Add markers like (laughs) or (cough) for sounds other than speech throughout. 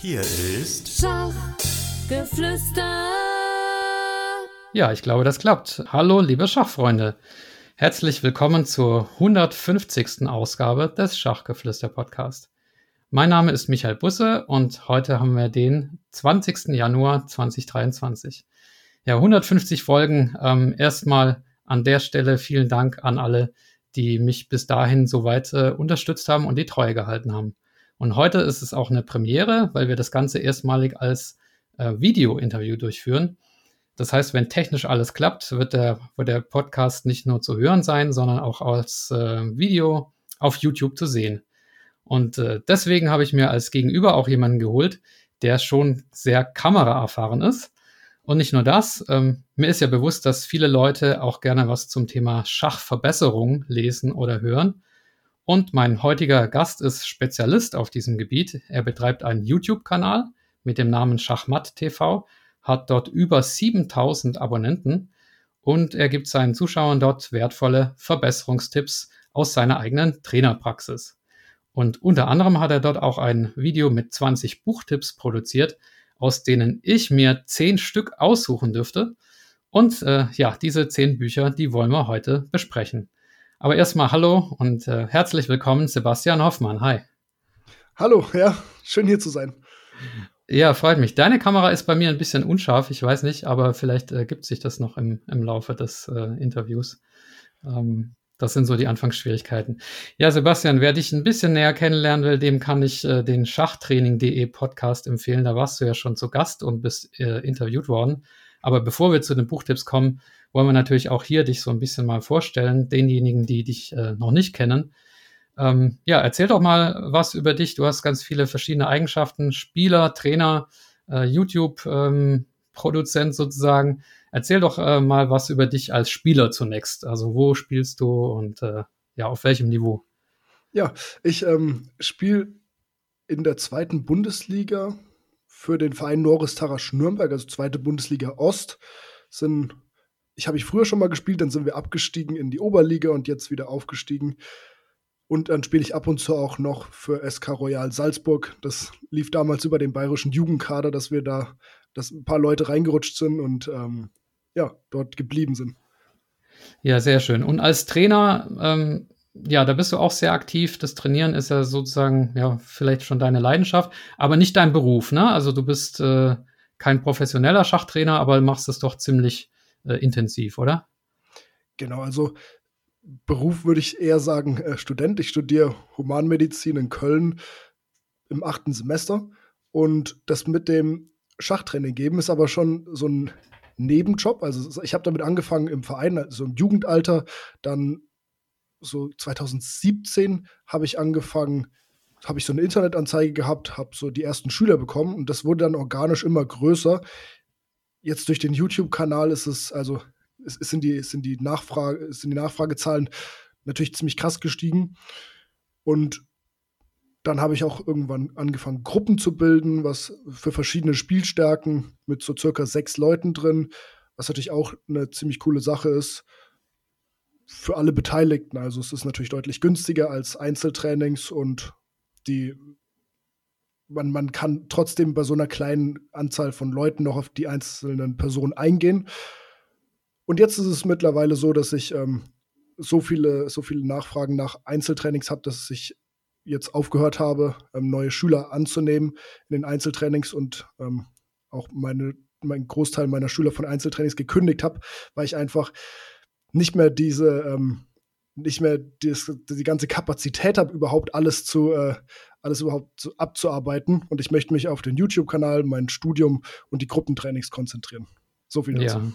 Hier ist Schachgeflüster. Ja, ich glaube, das klappt. Hallo, liebe Schachfreunde. Herzlich willkommen zur 150. Ausgabe des Schachgeflüster Podcast. Mein Name ist Michael Busse und heute haben wir den 20. Januar 2023. Ja, 150 Folgen. Ähm, erstmal an der Stelle vielen Dank an alle, die mich bis dahin so weit äh, unterstützt haben und die Treue gehalten haben. Und heute ist es auch eine Premiere, weil wir das Ganze erstmalig als äh, Video-Interview durchführen. Das heißt, wenn technisch alles klappt, wird der, wird der Podcast nicht nur zu hören sein, sondern auch als äh, Video auf YouTube zu sehen. Und äh, deswegen habe ich mir als Gegenüber auch jemanden geholt, der schon sehr kameraerfahren ist. Und nicht nur das, ähm, mir ist ja bewusst, dass viele Leute auch gerne was zum Thema Schachverbesserung lesen oder hören. Und mein heutiger Gast ist Spezialist auf diesem Gebiet. Er betreibt einen YouTube-Kanal mit dem Namen Schachmatt TV, hat dort über 7000 Abonnenten und er gibt seinen Zuschauern dort wertvolle Verbesserungstipps aus seiner eigenen Trainerpraxis. Und unter anderem hat er dort auch ein Video mit 20 Buchtipps produziert, aus denen ich mir 10 Stück aussuchen dürfte. Und äh, ja, diese 10 Bücher, die wollen wir heute besprechen. Aber erstmal hallo und äh, herzlich willkommen, Sebastian Hoffmann. Hi. Hallo, ja, schön hier zu sein. Ja, freut mich. Deine Kamera ist bei mir ein bisschen unscharf, ich weiß nicht, aber vielleicht äh, gibt sich das noch im, im Laufe des äh, Interviews. Ähm, das sind so die Anfangsschwierigkeiten. Ja, Sebastian, wer dich ein bisschen näher kennenlernen will, dem kann ich äh, den Schachtraining.de Podcast empfehlen. Da warst du ja schon zu Gast und bist äh, interviewt worden. Aber bevor wir zu den Buchtipps kommen, wollen wir natürlich auch hier dich so ein bisschen mal vorstellen, denjenigen, die dich äh, noch nicht kennen. Ähm, ja, erzähl doch mal was über dich. Du hast ganz viele verschiedene Eigenschaften, Spieler, Trainer, äh, YouTube-Produzent ähm, sozusagen. Erzähl doch äh, mal was über dich als Spieler zunächst. Also wo spielst du und äh, ja, auf welchem Niveau? Ja, ich ähm, spiele in der zweiten Bundesliga für den Verein Norris Tarasch Nürnberg, also zweite Bundesliga Ost. Sind ich habe ich früher schon mal gespielt, dann sind wir abgestiegen in die Oberliga und jetzt wieder aufgestiegen. Und dann spiele ich ab und zu auch noch für SK Royal Salzburg. Das lief damals über den bayerischen Jugendkader, dass wir da, dass ein paar Leute reingerutscht sind und ähm, ja, dort geblieben sind. Ja, sehr schön. Und als Trainer, ähm, ja, da bist du auch sehr aktiv. Das Trainieren ist ja sozusagen, ja, vielleicht schon deine Leidenschaft, aber nicht dein Beruf, ne? Also du bist äh, kein professioneller Schachtrainer, aber machst es doch ziemlich äh, intensiv, oder? Genau, also Beruf würde ich eher sagen äh, Student. Ich studiere Humanmedizin in Köln im achten Semester und das mit dem Schachtraining geben ist aber schon so ein Nebenjob. Also ich habe damit angefangen im Verein, also im Jugendalter. Dann so 2017 habe ich angefangen, habe ich so eine Internetanzeige gehabt, habe so die ersten Schüler bekommen und das wurde dann organisch immer größer jetzt durch den YouTube-Kanal ist es, also es, es, sind, die, sind, die Nachfrage, sind die Nachfragezahlen natürlich ziemlich krass gestiegen. Und dann habe ich auch irgendwann angefangen, Gruppen zu bilden, was für verschiedene Spielstärken mit so circa sechs Leuten drin, was natürlich auch eine ziemlich coole Sache ist für alle Beteiligten. Also es ist natürlich deutlich günstiger als Einzeltrainings und die man, man kann trotzdem bei so einer kleinen Anzahl von Leuten noch auf die einzelnen Personen eingehen. Und jetzt ist es mittlerweile so, dass ich ähm, so viele, so viele Nachfragen nach Einzeltrainings habe, dass ich jetzt aufgehört habe, ähm, neue Schüler anzunehmen in den Einzeltrainings und ähm, auch meine, meinen Großteil meiner Schüler von Einzeltrainings gekündigt habe, weil ich einfach nicht mehr diese, ähm, nicht mehr dies, die ganze Kapazität habe, überhaupt alles zu, äh, alles überhaupt abzuarbeiten. Und ich möchte mich auf den YouTube-Kanal, mein Studium und die Gruppentrainings konzentrieren. So viel dazu. Ja.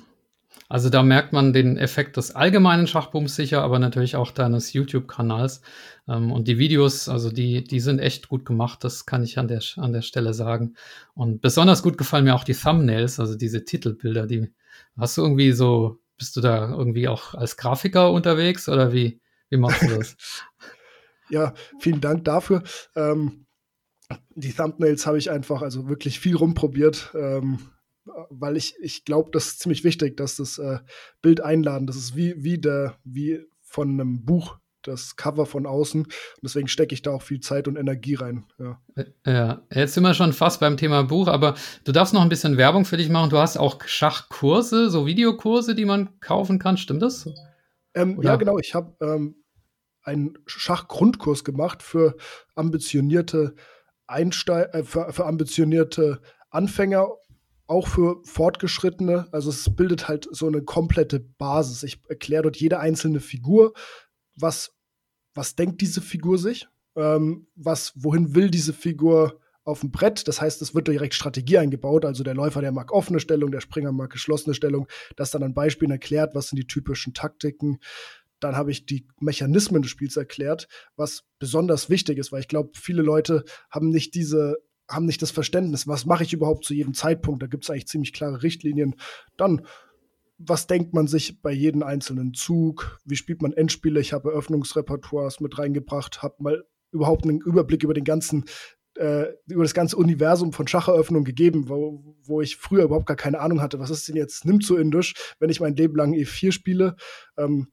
Also da merkt man den Effekt des allgemeinen Schachbooms sicher, aber natürlich auch deines YouTube-Kanals. Ähm, und die Videos, also die, die sind echt gut gemacht, das kann ich an der, an der Stelle sagen. Und besonders gut gefallen mir auch die Thumbnails, also diese Titelbilder, die hast du irgendwie so, bist du da irgendwie auch als Grafiker unterwegs oder wie, wie machst du das? (laughs) ja, vielen Dank dafür. Ähm, die Thumbnails habe ich einfach also wirklich viel rumprobiert, ähm, weil ich, ich glaube, das ist ziemlich wichtig, dass das äh, Bild einladen, das ist wie, wie, der, wie von einem Buch das Cover von außen. Und deswegen stecke ich da auch viel Zeit und Energie rein. Ja. ja, jetzt sind wir schon fast beim Thema Buch, aber du darfst noch ein bisschen Werbung für dich machen. Du hast auch Schachkurse, so Videokurse, die man kaufen kann. Stimmt das? Ähm, ja, genau. Ich habe ähm, einen Schachgrundkurs gemacht für ambitionierte Einsteig äh, für, für ambitionierte Anfänger auch für Fortgeschrittene. Also es bildet halt so eine komplette Basis. Ich erkläre dort jede einzelne Figur, was, was denkt diese Figur sich, ähm, was, wohin will diese Figur auf dem Brett. Das heißt, es wird direkt Strategie eingebaut. Also der Läufer, der mag offene Stellung, der Springer mag geschlossene Stellung. Das dann an Beispielen erklärt, was sind die typischen Taktiken. Dann habe ich die Mechanismen des Spiels erklärt, was besonders wichtig ist, weil ich glaube, viele Leute haben nicht diese haben nicht das Verständnis, was mache ich überhaupt zu jedem Zeitpunkt. Da gibt es eigentlich ziemlich klare Richtlinien. Dann, was denkt man sich bei jedem einzelnen Zug? Wie spielt man Endspiele? Ich habe Eröffnungsrepertoires mit reingebracht, habe mal überhaupt einen Überblick über den ganzen äh, über das ganze Universum von Schacheröffnung gegeben, wo, wo ich früher überhaupt gar keine Ahnung hatte, was ist denn jetzt nimmt so indisch, wenn ich mein Leben lang E4 spiele. Ähm,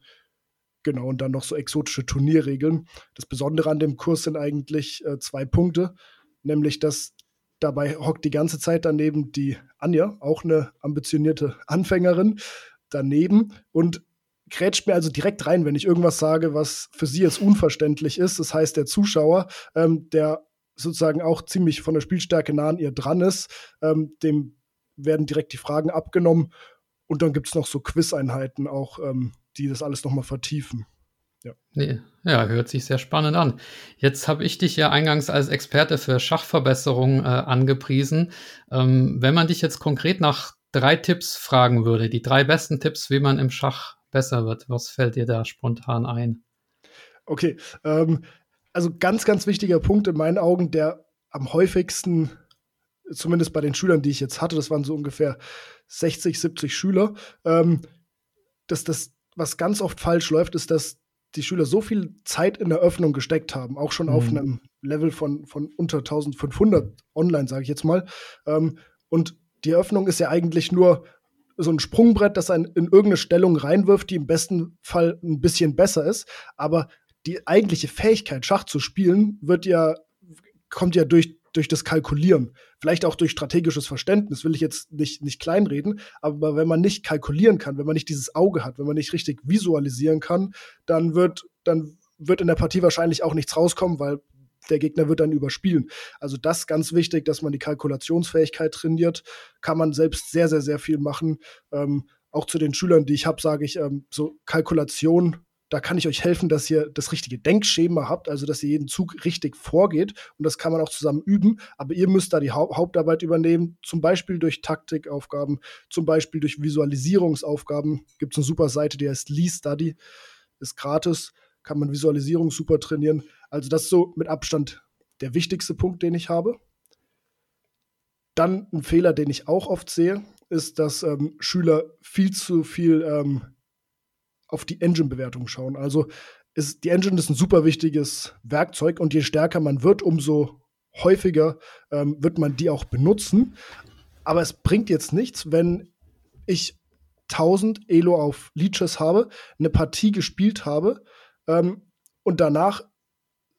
genau, und dann noch so exotische Turnierregeln. Das Besondere an dem Kurs sind eigentlich äh, zwei Punkte nämlich dass dabei hockt die ganze Zeit daneben die Anja, auch eine ambitionierte Anfängerin, daneben und grätscht mir also direkt rein, wenn ich irgendwas sage, was für sie jetzt unverständlich ist. Das heißt, der Zuschauer, ähm, der sozusagen auch ziemlich von der Spielstärke nah an ihr dran ist, ähm, dem werden direkt die Fragen abgenommen. Und dann gibt es noch so Quiz-Einheiten auch, ähm, die das alles nochmal vertiefen. Ja. Nee, ja, hört sich sehr spannend an. Jetzt habe ich dich ja eingangs als Experte für Schachverbesserung äh, angepriesen. Ähm, wenn man dich jetzt konkret nach drei Tipps fragen würde, die drei besten Tipps, wie man im Schach besser wird, was fällt dir da spontan ein? Okay, ähm, also ganz, ganz wichtiger Punkt in meinen Augen, der am häufigsten, zumindest bei den Schülern, die ich jetzt hatte, das waren so ungefähr 60, 70 Schüler, ähm, dass das, was ganz oft falsch läuft, ist, dass die Schüler so viel Zeit in der Öffnung gesteckt haben, auch schon mhm. auf einem Level von, von unter 1500 online, sage ich jetzt mal. Ähm, und die Eröffnung ist ja eigentlich nur so ein Sprungbrett, das einen in irgendeine Stellung reinwirft, die im besten Fall ein bisschen besser ist. Aber die eigentliche Fähigkeit, Schach zu spielen, wird ja, kommt ja durch durch das Kalkulieren, vielleicht auch durch strategisches Verständnis, will ich jetzt nicht, nicht kleinreden, aber wenn man nicht kalkulieren kann, wenn man nicht dieses Auge hat, wenn man nicht richtig visualisieren kann, dann wird, dann wird in der Partie wahrscheinlich auch nichts rauskommen, weil der Gegner wird dann überspielen. Also das ganz wichtig, dass man die Kalkulationsfähigkeit trainiert, kann man selbst sehr, sehr, sehr viel machen. Ähm, auch zu den Schülern, die ich habe, sage ich, ähm, so Kalkulation da kann ich euch helfen, dass ihr das richtige Denkschema habt, also dass ihr jeden Zug richtig vorgeht. Und das kann man auch zusammen üben. Aber ihr müsst da die Hau Hauptarbeit übernehmen, zum Beispiel durch Taktikaufgaben, zum Beispiel durch Visualisierungsaufgaben. Gibt es eine super Seite, die heißt Lee Study, ist gratis, kann man Visualisierung super trainieren. Also das ist so mit Abstand der wichtigste Punkt, den ich habe. Dann ein Fehler, den ich auch oft sehe, ist, dass ähm, Schüler viel zu viel ähm, auf die Engine-Bewertung schauen. Also ist, die Engine ist ein super wichtiges Werkzeug und je stärker man wird, umso häufiger ähm, wird man die auch benutzen. Aber es bringt jetzt nichts, wenn ich 1000 Elo auf Leeches habe, eine Partie gespielt habe ähm, und danach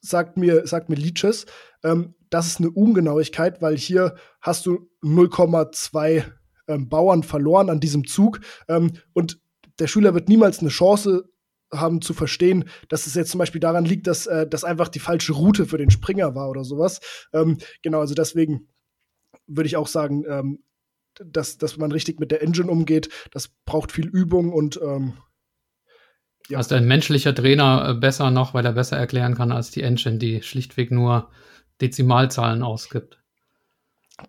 sagt mir, sagt mir Leeches, ähm, das ist eine Ungenauigkeit, weil hier hast du 0,2 ähm, Bauern verloren an diesem Zug ähm, und der Schüler wird niemals eine Chance haben zu verstehen, dass es jetzt zum Beispiel daran liegt, dass äh, das einfach die falsche Route für den Springer war oder sowas. Ähm, genau, also deswegen würde ich auch sagen, ähm, dass, dass man richtig mit der Engine umgeht. Das braucht viel Übung und ähm, ja. Also ein menschlicher Trainer äh, besser noch, weil er besser erklären kann als die Engine, die schlichtweg nur Dezimalzahlen ausgibt.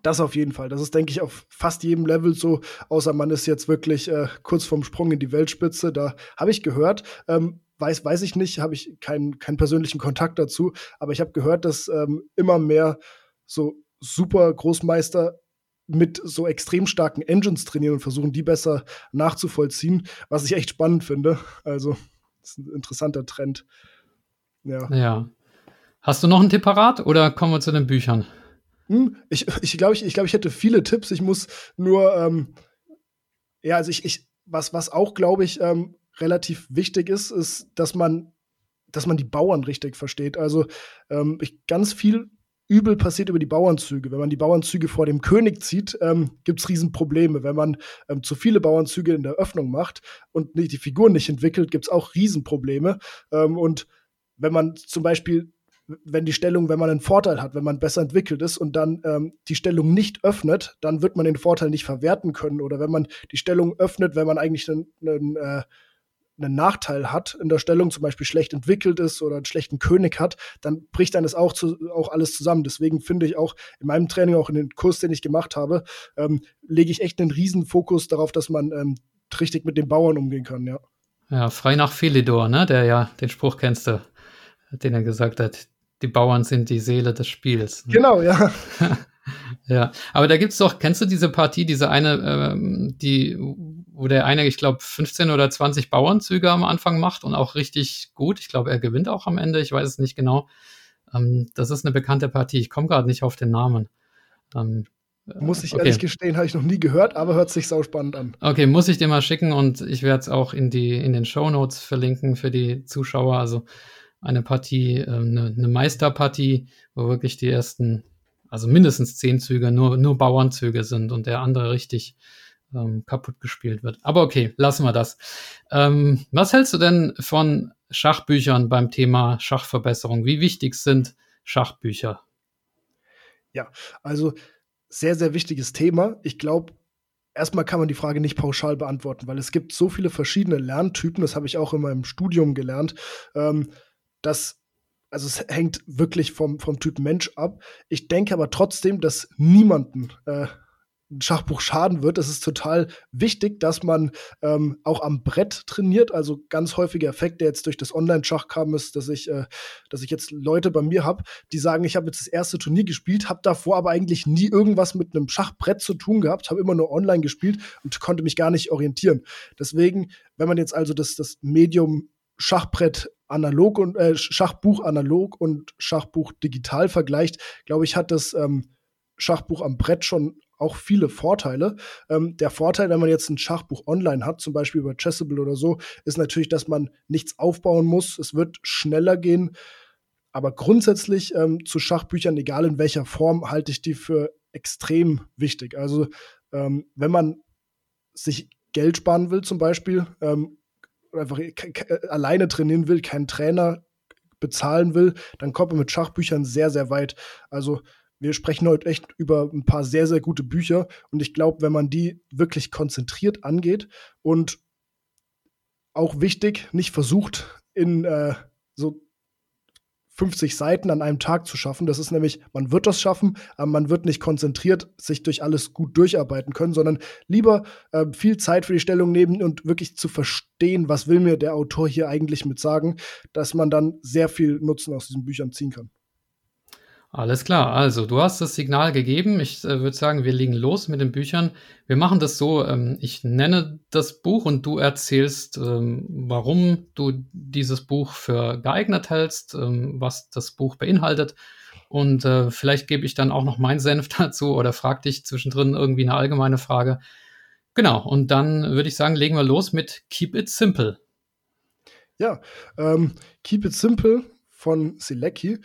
Das auf jeden Fall. Das ist, denke ich, auf fast jedem Level so, außer man ist jetzt wirklich äh, kurz vorm Sprung in die Weltspitze. Da habe ich gehört, ähm, weiß, weiß ich nicht, habe ich keinen, keinen persönlichen Kontakt dazu, aber ich habe gehört, dass ähm, immer mehr so super Großmeister mit so extrem starken Engines trainieren und versuchen, die besser nachzuvollziehen, was ich echt spannend finde. Also, das ist ein interessanter Trend. Ja. ja. Hast du noch einen Tipp parat oder kommen wir zu den Büchern? Hm, ich ich glaube, ich, ich, glaub, ich hätte viele Tipps. Ich muss nur, ähm, ja, also ich, ich was, was auch, glaube ich, ähm, relativ wichtig ist, ist, dass man dass man die Bauern richtig versteht. Also ähm, ich, ganz viel Übel passiert über die Bauernzüge. Wenn man die Bauernzüge vor dem König zieht, ähm, gibt es Riesenprobleme. Wenn man ähm, zu viele Bauernzüge in der Öffnung macht und die Figuren nicht entwickelt, gibt es auch Riesenprobleme. Ähm, und wenn man zum Beispiel, wenn die Stellung, wenn man einen Vorteil hat, wenn man besser entwickelt ist und dann ähm, die Stellung nicht öffnet, dann wird man den Vorteil nicht verwerten können. Oder wenn man die Stellung öffnet, wenn man eigentlich einen, einen äh, einen Nachteil hat in der Stellung, zum Beispiel schlecht entwickelt ist oder einen schlechten König hat, dann bricht dann das auch, zu, auch alles zusammen. Deswegen finde ich auch in meinem Training, auch in den Kurs, den ich gemacht habe, ähm, lege ich echt einen riesen Fokus darauf, dass man ähm, richtig mit den Bauern umgehen kann, ja. Ja, frei nach Philidor, ne? Der ja, den Spruch kennst du, den er gesagt hat, die Bauern sind die Seele des Spiels. Ne? Genau, ja. (laughs) ja, aber da gibt's doch, kennst du diese Partie, diese eine, ähm, die wo der eine, ich glaube, 15 oder 20 Bauernzüge am Anfang macht und auch richtig gut. Ich glaube, er gewinnt auch am Ende, ich weiß es nicht genau. Ähm, das ist eine bekannte Partie. Ich komme gerade nicht auf den Namen. Ähm, muss ich okay. ehrlich gestehen, habe ich noch nie gehört, aber hört sich sau spannend an. Okay, muss ich dir mal schicken und ich werde es auch in, die, in den Show Notes verlinken für die Zuschauer. Also eine Partie, äh, eine, eine Meisterpartie, wo wirklich die ersten, also mindestens zehn Züge nur, nur Bauernzüge sind und der andere richtig ähm, kaputt gespielt wird. Aber okay, lassen wir das. Ähm, was hältst du denn von Schachbüchern beim Thema Schachverbesserung? Wie wichtig sind Schachbücher? Ja, also sehr, sehr wichtiges Thema. Ich glaube, erstmal kann man die Frage nicht pauschal beantworten, weil es gibt so viele verschiedene Lerntypen, das habe ich auch in meinem Studium gelernt, ähm, dass also es hängt wirklich vom, vom Typ Mensch ab. Ich denke aber trotzdem, dass niemanden äh, ein Schachbuch schaden wird. Es ist total wichtig, dass man ähm, auch am Brett trainiert. Also ganz häufiger Effekt, der jetzt durch das Online-Schach kam, ist, dass ich, äh, dass ich jetzt Leute bei mir habe, die sagen, ich habe jetzt das erste Turnier gespielt, habe davor aber eigentlich nie irgendwas mit einem Schachbrett zu tun gehabt, habe immer nur online gespielt und konnte mich gar nicht orientieren. Deswegen, wenn man jetzt also das, das Medium Schachbrett analog und äh, Schachbuch analog und Schachbuch digital vergleicht, glaube ich, hat das ähm, Schachbuch am Brett schon auch viele Vorteile. Ähm, der Vorteil, wenn man jetzt ein Schachbuch online hat, zum Beispiel über Chessable oder so, ist natürlich, dass man nichts aufbauen muss. Es wird schneller gehen. Aber grundsätzlich ähm, zu Schachbüchern, egal in welcher Form, halte ich die für extrem wichtig. Also ähm, wenn man sich Geld sparen will zum Beispiel, ähm, einfach alleine trainieren will, keinen Trainer bezahlen will, dann kommt man mit Schachbüchern sehr, sehr weit. Also wir sprechen heute echt über ein paar sehr, sehr gute Bücher. Und ich glaube, wenn man die wirklich konzentriert angeht und auch wichtig, nicht versucht, in äh, so 50 Seiten an einem Tag zu schaffen. Das ist nämlich, man wird das schaffen, aber man wird nicht konzentriert sich durch alles gut durcharbeiten können, sondern lieber äh, viel Zeit für die Stellung nehmen und wirklich zu verstehen, was will mir der Autor hier eigentlich mit sagen, dass man dann sehr viel Nutzen aus diesen Büchern ziehen kann. Alles klar, also du hast das Signal gegeben. Ich äh, würde sagen, wir legen los mit den Büchern. Wir machen das so, ähm, ich nenne das Buch und du erzählst, ähm, warum du dieses Buch für geeignet hältst, ähm, was das Buch beinhaltet. Und äh, vielleicht gebe ich dann auch noch meinen Senf (laughs) dazu oder frag dich zwischendrin irgendwie eine allgemeine Frage. Genau, und dann würde ich sagen, legen wir los mit Keep It Simple. Ja, ähm, Keep It Simple von Silecki.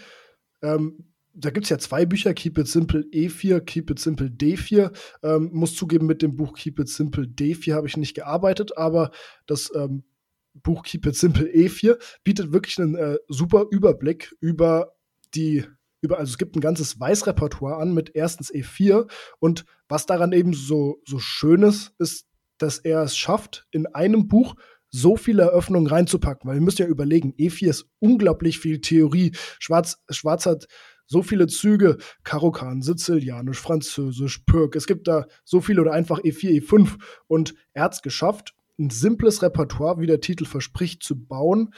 Ähm, da gibt es ja zwei Bücher, Keep It Simple E4, Keep It Simple D4. Ähm, muss zugeben, mit dem Buch Keep It Simple D4 habe ich nicht gearbeitet, aber das ähm, Buch Keep It Simple E4 bietet wirklich einen äh, super Überblick über die über, also es gibt ein ganzes Weißrepertoire an mit erstens E4 und was daran eben so, so schön ist, ist, dass er es schafft, in einem Buch so viele Eröffnungen reinzupacken, weil wir müssen ja überlegen, E4 ist unglaublich viel Theorie. Schwarz, Schwarz hat so viele Züge, Karokan, Sizilianisch, Französisch, Pirk, es gibt da so viele oder einfach E4, E5 und er hat es geschafft, ein simples Repertoire, wie der Titel verspricht, zu bauen,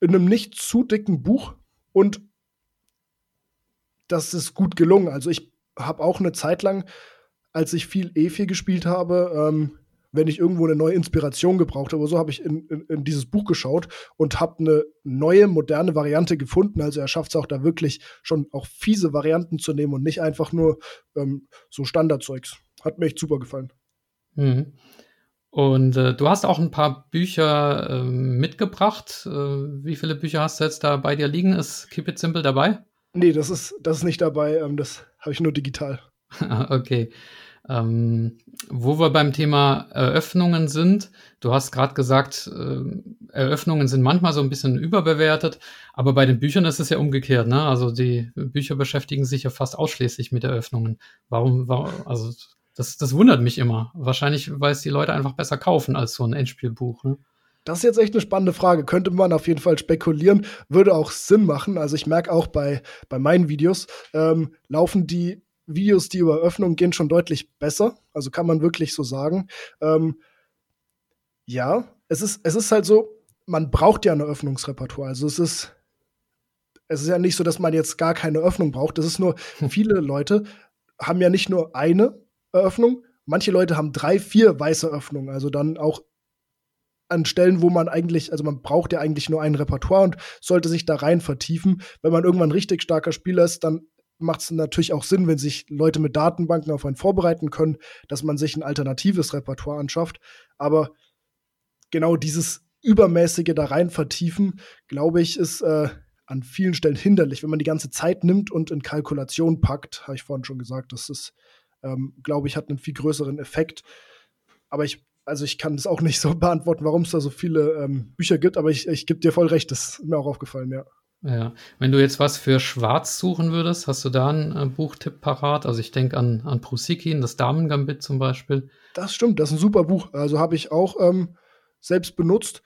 in einem nicht zu dicken Buch. Und das ist gut gelungen. Also ich habe auch eine Zeit lang, als ich viel E4 gespielt habe, ähm, wenn ich irgendwo eine neue Inspiration gebraucht habe. So habe ich in, in, in, dieses Buch geschaut und habe eine neue, moderne Variante gefunden. Also er schafft es auch da wirklich schon auch fiese Varianten zu nehmen und nicht einfach nur ähm, so Standardzeugs. Hat mir echt super gefallen. Mhm. Und äh, du hast auch ein paar Bücher äh, mitgebracht. Äh, wie viele Bücher hast du jetzt da bei dir liegen? Ist Keep It Simple dabei? Nee, das ist, das ist nicht dabei. Ähm, das habe ich nur digital. (laughs) okay. Ähm, wo wir beim Thema Eröffnungen sind, du hast gerade gesagt, äh, Eröffnungen sind manchmal so ein bisschen überbewertet, aber bei den Büchern ist es ja umgekehrt, ne? Also die Bücher beschäftigen sich ja fast ausschließlich mit Eröffnungen. Warum, warum also das, das wundert mich immer. Wahrscheinlich, weil es die Leute einfach besser kaufen als so ein Endspielbuch. Ne? Das ist jetzt echt eine spannende Frage. Könnte man auf jeden Fall spekulieren, würde auch Sinn machen. Also ich merke auch bei, bei meinen Videos, ähm, laufen die Videos, die über Öffnung gehen, schon deutlich besser. Also kann man wirklich so sagen. Ähm, ja, es ist, es ist halt so, man braucht ja eine Öffnungsrepertoire. Also es ist, es ist ja nicht so, dass man jetzt gar keine Öffnung braucht. Das ist nur, viele Leute haben ja nicht nur eine Eröffnung, manche Leute haben drei, vier weiße Öffnungen. Also dann auch an Stellen, wo man eigentlich, also man braucht ja eigentlich nur ein Repertoire und sollte sich da rein vertiefen. Wenn man irgendwann richtig starker Spieler ist, dann macht es natürlich auch Sinn, wenn sich Leute mit Datenbanken auf einen vorbereiten können, dass man sich ein alternatives Repertoire anschafft. Aber genau dieses übermäßige da rein vertiefen, glaube ich, ist äh, an vielen Stellen hinderlich, wenn man die ganze Zeit nimmt und in Kalkulation packt. Habe ich vorhin schon gesagt, das ist, ähm, glaube ich, hat einen viel größeren Effekt. Aber ich, also ich kann das auch nicht so (laughs) beantworten, warum es da so viele ähm, Bücher gibt, aber ich, ich gebe dir voll recht, das ist mir auch aufgefallen, ja. Ja, wenn du jetzt was für Schwarz suchen würdest, hast du da einen äh, Buchtipp parat? Also ich denke an, an Prusikin, das Damengambit zum Beispiel. Das stimmt, das ist ein super Buch. Also habe ich auch ähm, selbst benutzt.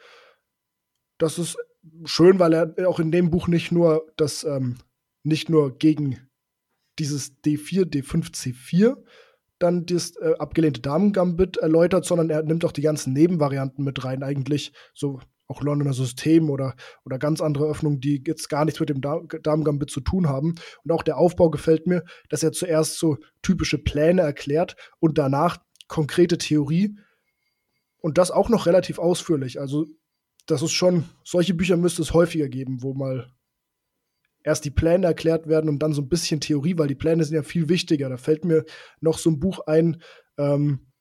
Das ist schön, weil er auch in dem Buch nicht nur das, ähm, nicht nur gegen dieses D4, D5, C4 dann das äh, abgelehnte Damengambit erläutert, sondern er nimmt auch die ganzen Nebenvarianten mit rein, eigentlich so auch Londoner System oder, oder ganz andere Öffnungen, die jetzt gar nichts mit dem Damen-Gambit zu tun haben. Und auch der Aufbau gefällt mir, dass er zuerst so typische Pläne erklärt und danach konkrete Theorie. Und das auch noch relativ ausführlich. Also, das ist schon, solche Bücher müsste es häufiger geben, wo mal erst die Pläne erklärt werden und dann so ein bisschen Theorie, weil die Pläne sind ja viel wichtiger. Da fällt mir noch so ein Buch ein, ähm,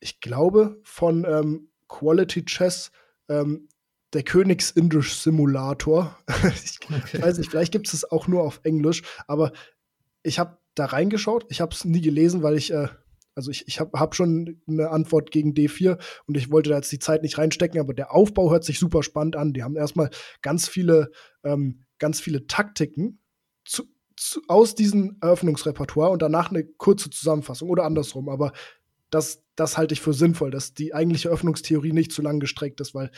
ich glaube, von ähm, Quality Chess, ähm, der Königsindisch Simulator. (laughs) ich okay. weiß nicht, vielleicht gibt es es auch nur auf Englisch, aber ich habe da reingeschaut. Ich habe es nie gelesen, weil ich, äh, also ich, ich habe hab schon eine Antwort gegen D4 und ich wollte da jetzt die Zeit nicht reinstecken, aber der Aufbau hört sich super spannend an. Die haben erstmal ganz viele, ähm, ganz viele Taktiken zu, zu, aus diesem Eröffnungsrepertoire und danach eine kurze Zusammenfassung oder andersrum. Aber das, das halte ich für sinnvoll, dass die eigentliche Öffnungstheorie nicht zu lang gestreckt ist, weil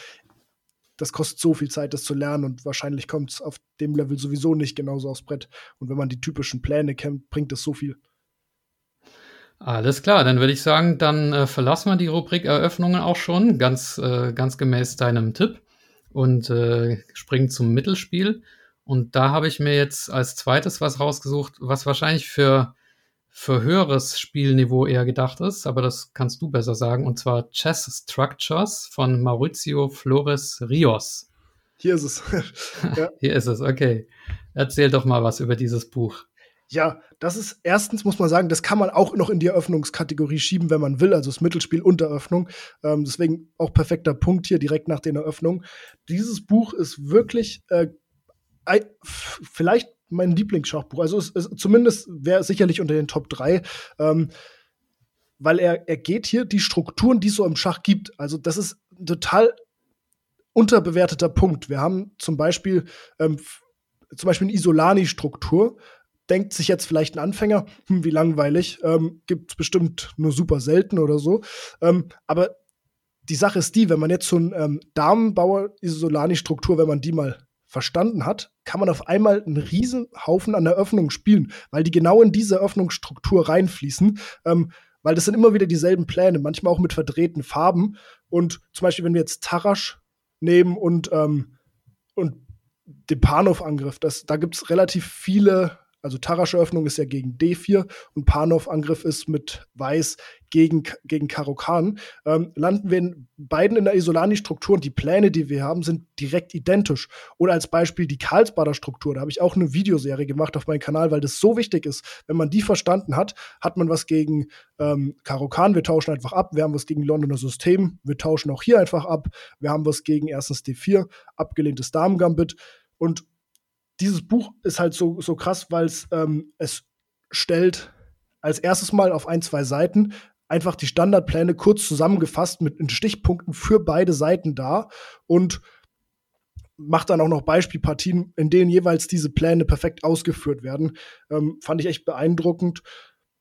das kostet so viel Zeit, das zu lernen und wahrscheinlich kommt es auf dem Level sowieso nicht genauso aufs Brett. Und wenn man die typischen Pläne kennt, bringt es so viel. Alles klar, dann würde ich sagen, dann äh, verlassen wir die Rubrik Eröffnungen auch schon, ganz, äh, ganz gemäß deinem Tipp und äh, springen zum Mittelspiel. Und da habe ich mir jetzt als zweites was rausgesucht, was wahrscheinlich für für höheres Spielniveau eher gedacht ist, aber das kannst du besser sagen, und zwar Chess Structures von Maurizio Flores Rios. Hier ist es. (laughs) ja. Hier ist es, okay. Erzähl doch mal was über dieses Buch. Ja, das ist erstens, muss man sagen, das kann man auch noch in die Eröffnungskategorie schieben, wenn man will, also das Mittelspiel und Eröffnung. Ähm, deswegen auch perfekter Punkt hier direkt nach den Eröffnungen. Dieses Buch ist wirklich äh, vielleicht mein Lieblingsschachbuch. Also es, es, zumindest wäre sicherlich unter den Top 3. Ähm, weil er, er geht hier die Strukturen, die es so im Schach gibt. Also, das ist ein total unterbewerteter Punkt. Wir haben zum Beispiel, ähm, zum Beispiel eine Isolani-Struktur. Denkt sich jetzt vielleicht ein Anfänger, hm, wie langweilig, ähm, gibt es bestimmt nur super selten oder so. Ähm, aber die Sache ist die, wenn man jetzt so ein ähm, Damenbauer-Isolani-Struktur, wenn man die mal verstanden hat, kann man auf einmal einen riesen Haufen an der Öffnung spielen, weil die genau in diese Öffnungsstruktur reinfließen. Ähm, weil das sind immer wieder dieselben Pläne, manchmal auch mit verdrehten Farben. Und zum Beispiel, wenn wir jetzt Tarasch nehmen und, ähm, und den Panov-Angriff, da gibt es relativ viele, Also Tarasche Öffnung ist ja gegen D4 und Panov-Angriff ist mit Weiß gegen, gegen Karo Khan. Ähm, landen wir in beiden in der Isolani-Struktur und die Pläne, die wir haben, sind direkt identisch. Oder als Beispiel die Karlsbader Struktur. Da habe ich auch eine Videoserie gemacht auf meinem Kanal, weil das so wichtig ist. Wenn man die verstanden hat, hat man was gegen ähm, Karo Khan. Wir tauschen einfach ab. Wir haben was gegen Londoner System. Wir tauschen auch hier einfach ab. Wir haben was gegen erstens D4, abgelehntes Damen-Gambit. Und dieses Buch ist halt so, so krass, weil ähm, es stellt als erstes Mal auf ein, zwei Seiten einfach die Standardpläne kurz zusammengefasst mit Stichpunkten für beide Seiten dar und macht dann auch noch Beispielpartien, in denen jeweils diese Pläne perfekt ausgeführt werden. Ähm, fand ich echt beeindruckend.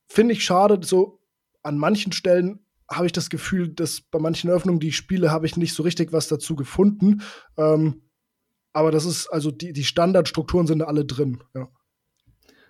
Finde ich schade, so an manchen Stellen habe ich das Gefühl, dass bei manchen Öffnungen, die ich spiele, habe ich nicht so richtig was dazu gefunden. Ähm, aber das ist, also die, die Standardstrukturen sind alle drin, ja.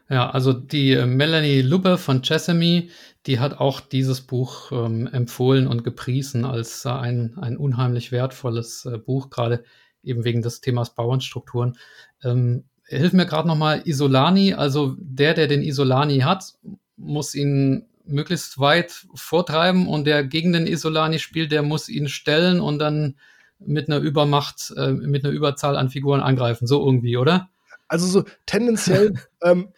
Ja, also die Melanie Lubbe von Chessamy, die hat auch dieses Buch ähm, empfohlen und gepriesen als äh, ein, ein unheimlich wertvolles äh, Buch, gerade eben wegen des Themas Bauernstrukturen. Ähm, hilf mir gerade nochmal Isolani, also der, der den Isolani hat, muss ihn möglichst weit vortreiben und der gegen den Isolani spielt, der muss ihn stellen und dann mit einer Übermacht, äh, mit einer Überzahl an Figuren angreifen. So irgendwie, oder? Also so tendenziell (laughs) ähm,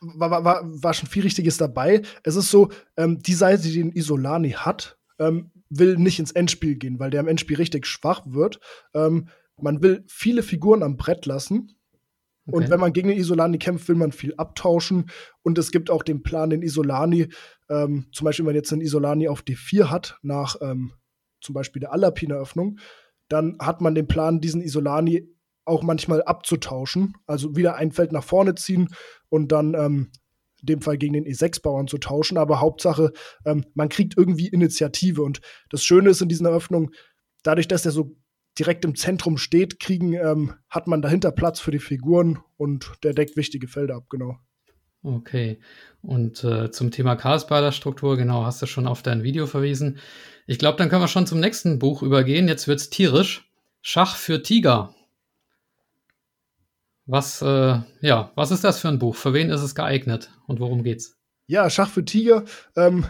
war, war, war schon viel Richtiges dabei. Es ist so, ähm, die Seite, die den Isolani hat, ähm, will nicht ins Endspiel gehen, weil der im Endspiel richtig schwach wird. Ähm, man will viele Figuren am Brett lassen. Okay. Und wenn man gegen den Isolani kämpft, will man viel abtauschen. Und es gibt auch den Plan, den Isolani, ähm, zum Beispiel, wenn man jetzt einen Isolani auf D4 hat, nach ähm, zum Beispiel der Alapin-Eröffnung, dann hat man den Plan, diesen Isolani auch manchmal abzutauschen. Also wieder ein Feld nach vorne ziehen und dann ähm, in dem Fall gegen den E6-Bauern zu tauschen. Aber Hauptsache, ähm, man kriegt irgendwie Initiative. Und das Schöne ist in diesen Eröffnungen, dadurch, dass er so direkt im Zentrum steht, kriegen, ähm, hat man dahinter Platz für die Figuren und der deckt wichtige Felder ab, genau. Okay. Und äh, zum Thema Chaosbader-Struktur, genau, hast du schon auf dein Video verwiesen. Ich glaube, dann können wir schon zum nächsten Buch übergehen. Jetzt wird's tierisch. Schach für Tiger. Was, äh, ja, was ist das für ein Buch? Für wen ist es geeignet und worum geht's? Ja, Schach für Tiger. Ähm,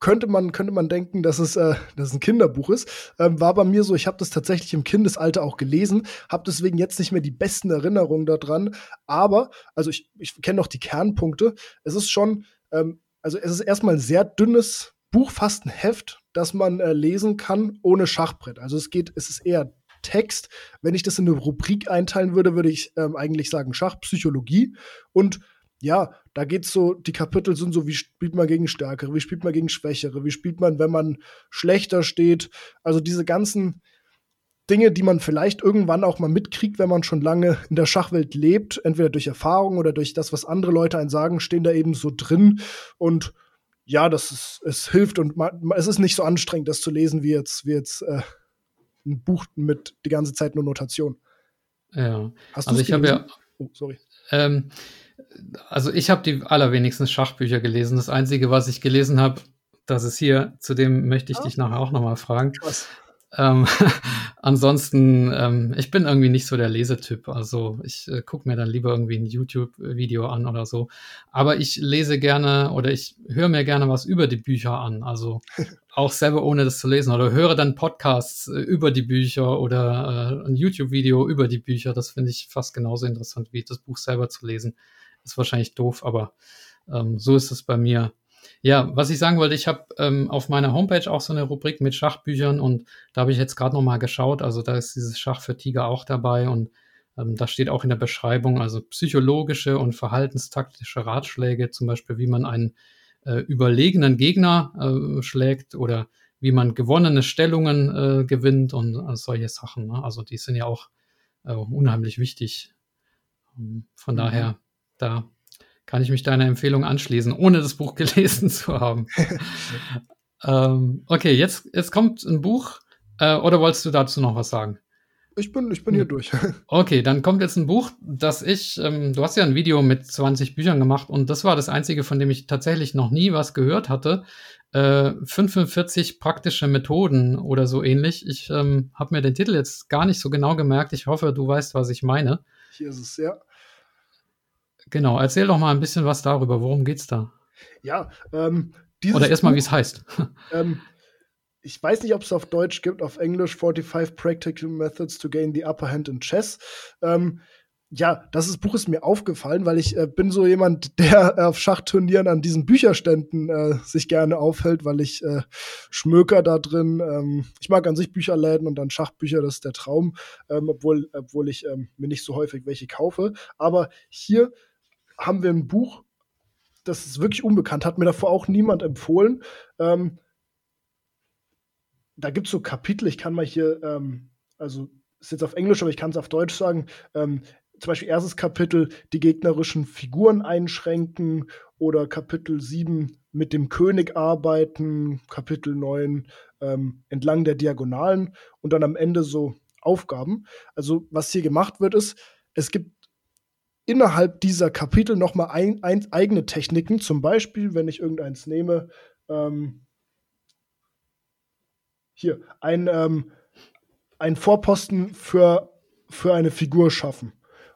könnte man, könnte man denken, dass es, äh, dass es ein Kinderbuch ist. Ähm, war bei mir so, ich habe das tatsächlich im Kindesalter auch gelesen, habe deswegen jetzt nicht mehr die besten Erinnerungen daran. Aber, also ich, ich kenne noch die Kernpunkte. Es ist schon, ähm, also es ist erstmal ein sehr dünnes Buch, fast ein Heft, das man äh, lesen kann ohne Schachbrett. Also es geht, es ist eher Text. Wenn ich das in eine Rubrik einteilen würde, würde ich ähm, eigentlich sagen Schachpsychologie. Und ja, da geht's so, die Kapitel sind so, wie spielt man gegen Stärkere, wie spielt man gegen Schwächere, wie spielt man, wenn man schlechter steht. Also diese ganzen Dinge, die man vielleicht irgendwann auch mal mitkriegt, wenn man schon lange in der Schachwelt lebt, entweder durch Erfahrung oder durch das, was andere Leute einen sagen, stehen da eben so drin. Und ja, das ist, es hilft und man, es ist nicht so anstrengend, das zu lesen, wie jetzt, wie jetzt äh, ein Buch mit die ganze Zeit nur Notation. Ja. Hast also ich habe ja. Oh, sorry. Ähm, also ich habe die allerwenigsten Schachbücher gelesen. Das Einzige, was ich gelesen habe, das ist hier, zu dem möchte ich ah. dich nachher auch nochmal fragen. Ähm, (laughs) ansonsten, ähm, ich bin irgendwie nicht so der Lesetyp. Also ich äh, gucke mir dann lieber irgendwie ein YouTube-Video an oder so. Aber ich lese gerne oder ich höre mir gerne was über die Bücher an. Also (laughs) auch selber ohne das zu lesen. Oder höre dann Podcasts äh, über die Bücher oder äh, ein YouTube-Video über die Bücher. Das finde ich fast genauso interessant, wie das Buch selber zu lesen. Ist wahrscheinlich doof, aber ähm, so ist es bei mir. Ja, was ich sagen wollte, ich habe ähm, auf meiner Homepage auch so eine Rubrik mit Schachbüchern und da habe ich jetzt gerade noch mal geschaut. Also da ist dieses Schach für Tiger auch dabei und ähm, da steht auch in der Beschreibung also psychologische und verhaltenstaktische Ratschläge, zum Beispiel wie man einen äh, überlegenen Gegner äh, schlägt oder wie man gewonnene Stellungen äh, gewinnt und äh, solche Sachen. Ne? Also die sind ja auch äh, unheimlich wichtig. Ähm, von mhm. daher, da kann ich mich deiner Empfehlung anschließen, ohne das Buch (laughs) gelesen zu haben. (laughs) ähm, okay, jetzt, jetzt kommt ein Buch. Äh, oder wolltest du dazu noch was sagen? Ich bin, ich bin hier durch. (laughs) Okay, dann kommt jetzt ein Buch, das ich, ähm, du hast ja ein Video mit 20 Büchern gemacht und das war das einzige, von dem ich tatsächlich noch nie was gehört hatte. Äh, 45 praktische Methoden oder so ähnlich. Ich ähm, habe mir den Titel jetzt gar nicht so genau gemerkt. Ich hoffe, du weißt, was ich meine. Hier ist es, ja. Genau, erzähl doch mal ein bisschen was darüber. Worum geht's da? Ja, ähm, Oder erstmal, wie es heißt. (laughs) Ähm, ich weiß nicht, ob es auf Deutsch gibt, auf Englisch 45 Practical Methods to Gain the Upper Hand in Chess. Ähm, ja, das ist, Buch ist mir aufgefallen, weil ich äh, bin so jemand, (laughs) der äh, auf Schachturnieren an diesen Bücherständen äh, sich gerne aufhält, weil ich äh, schmöker da drin. Ähm, ich mag an sich Bücherläden und dann Schachbücher, das ist der Traum, ähm, obwohl, obwohl ich ähm, mir nicht so häufig welche kaufe. Aber hier haben wir ein Buch, das ist wirklich unbekannt, hat mir davor auch niemand empfohlen. Ähm, da gibt es so Kapitel, ich kann mal hier, ähm, also ist jetzt auf Englisch, aber ich kann es auf Deutsch sagen. Ähm, zum Beispiel erstes Kapitel, die gegnerischen Figuren einschränken oder Kapitel 7 mit dem König arbeiten, Kapitel 9 ähm, entlang der Diagonalen und dann am Ende so Aufgaben. Also was hier gemacht wird, ist, es gibt innerhalb dieser Kapitel nochmal ein, ein, eigene Techniken. Zum Beispiel, wenn ich irgendeins nehme, ähm, hier, ein, ähm, ein Vorposten für, für eine Figur schaffen.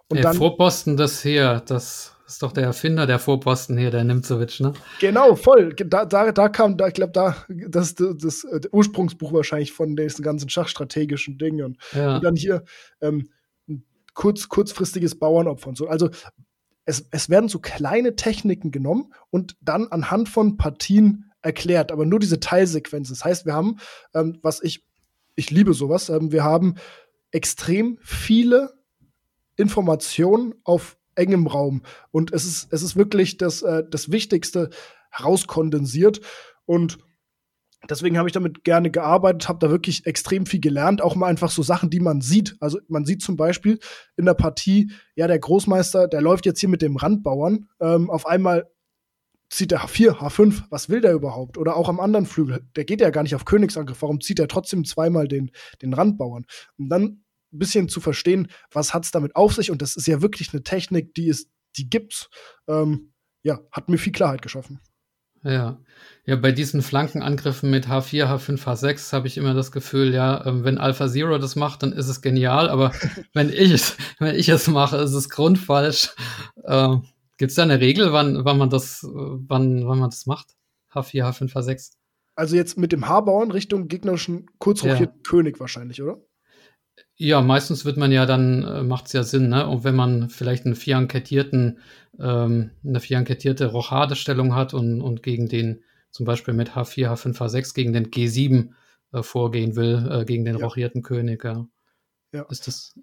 Und der dann, Vorposten, das hier, das ist doch der Erfinder der Vorposten hier, der Nimzowitsch, ne? Genau, voll. Da, da, da kam, da, ich glaube, da, das ist das, das, das, Ursprungsbuch wahrscheinlich von diesen ganzen schachstrategischen Dingen. Und, ja. und dann hier ähm, kurz, kurzfristiges Bauernopfer und so. Also es, es werden so kleine Techniken genommen und dann anhand von Partien erklärt, aber nur diese Teilsequenz. Das heißt, wir haben, ähm, was ich, ich liebe sowas, ähm, wir haben extrem viele Informationen auf engem Raum. Und es ist, es ist wirklich das, äh, das Wichtigste herauskondensiert. Und deswegen habe ich damit gerne gearbeitet, habe da wirklich extrem viel gelernt, auch mal einfach so Sachen, die man sieht. Also man sieht zum Beispiel in der Partie, ja, der Großmeister, der läuft jetzt hier mit dem Randbauern. Ähm, auf einmal zieht er H4, H5, was will der überhaupt? Oder auch am anderen Flügel, der geht ja gar nicht auf Königsangriff, warum zieht er trotzdem zweimal den, den Randbauern? Und dann ein bisschen zu verstehen, was hat es damit auf sich. Und das ist ja wirklich eine Technik, die es, die gibt's. Ähm, ja, hat mir viel Klarheit geschaffen. Ja. Ja, bei diesen Flankenangriffen mit H4, H5, H6 habe ich immer das Gefühl, ja, ähm, wenn Alpha Zero das macht, dann ist es genial, aber (laughs) wenn ich es, wenn ich es mache, ist es grundfalsch. Ähm, Gibt es da eine Regel, wann, wann man das, wann, wann man das macht? H4, H5, H6? Also jetzt mit dem H-Bauern Richtung gegnerischen kurzrokierten ja. König wahrscheinlich, oder? Ja, meistens wird man ja dann, äh, macht es ja Sinn, ne? Und wenn man vielleicht einen vierankettierten, ähm, eine vierenkettierte Rochadestellung hat und, und gegen den, zum Beispiel mit H4, H5, H6 gegen den G7 äh, vorgehen will, äh, gegen den ja. rochierten König, ja. ja. Ist das.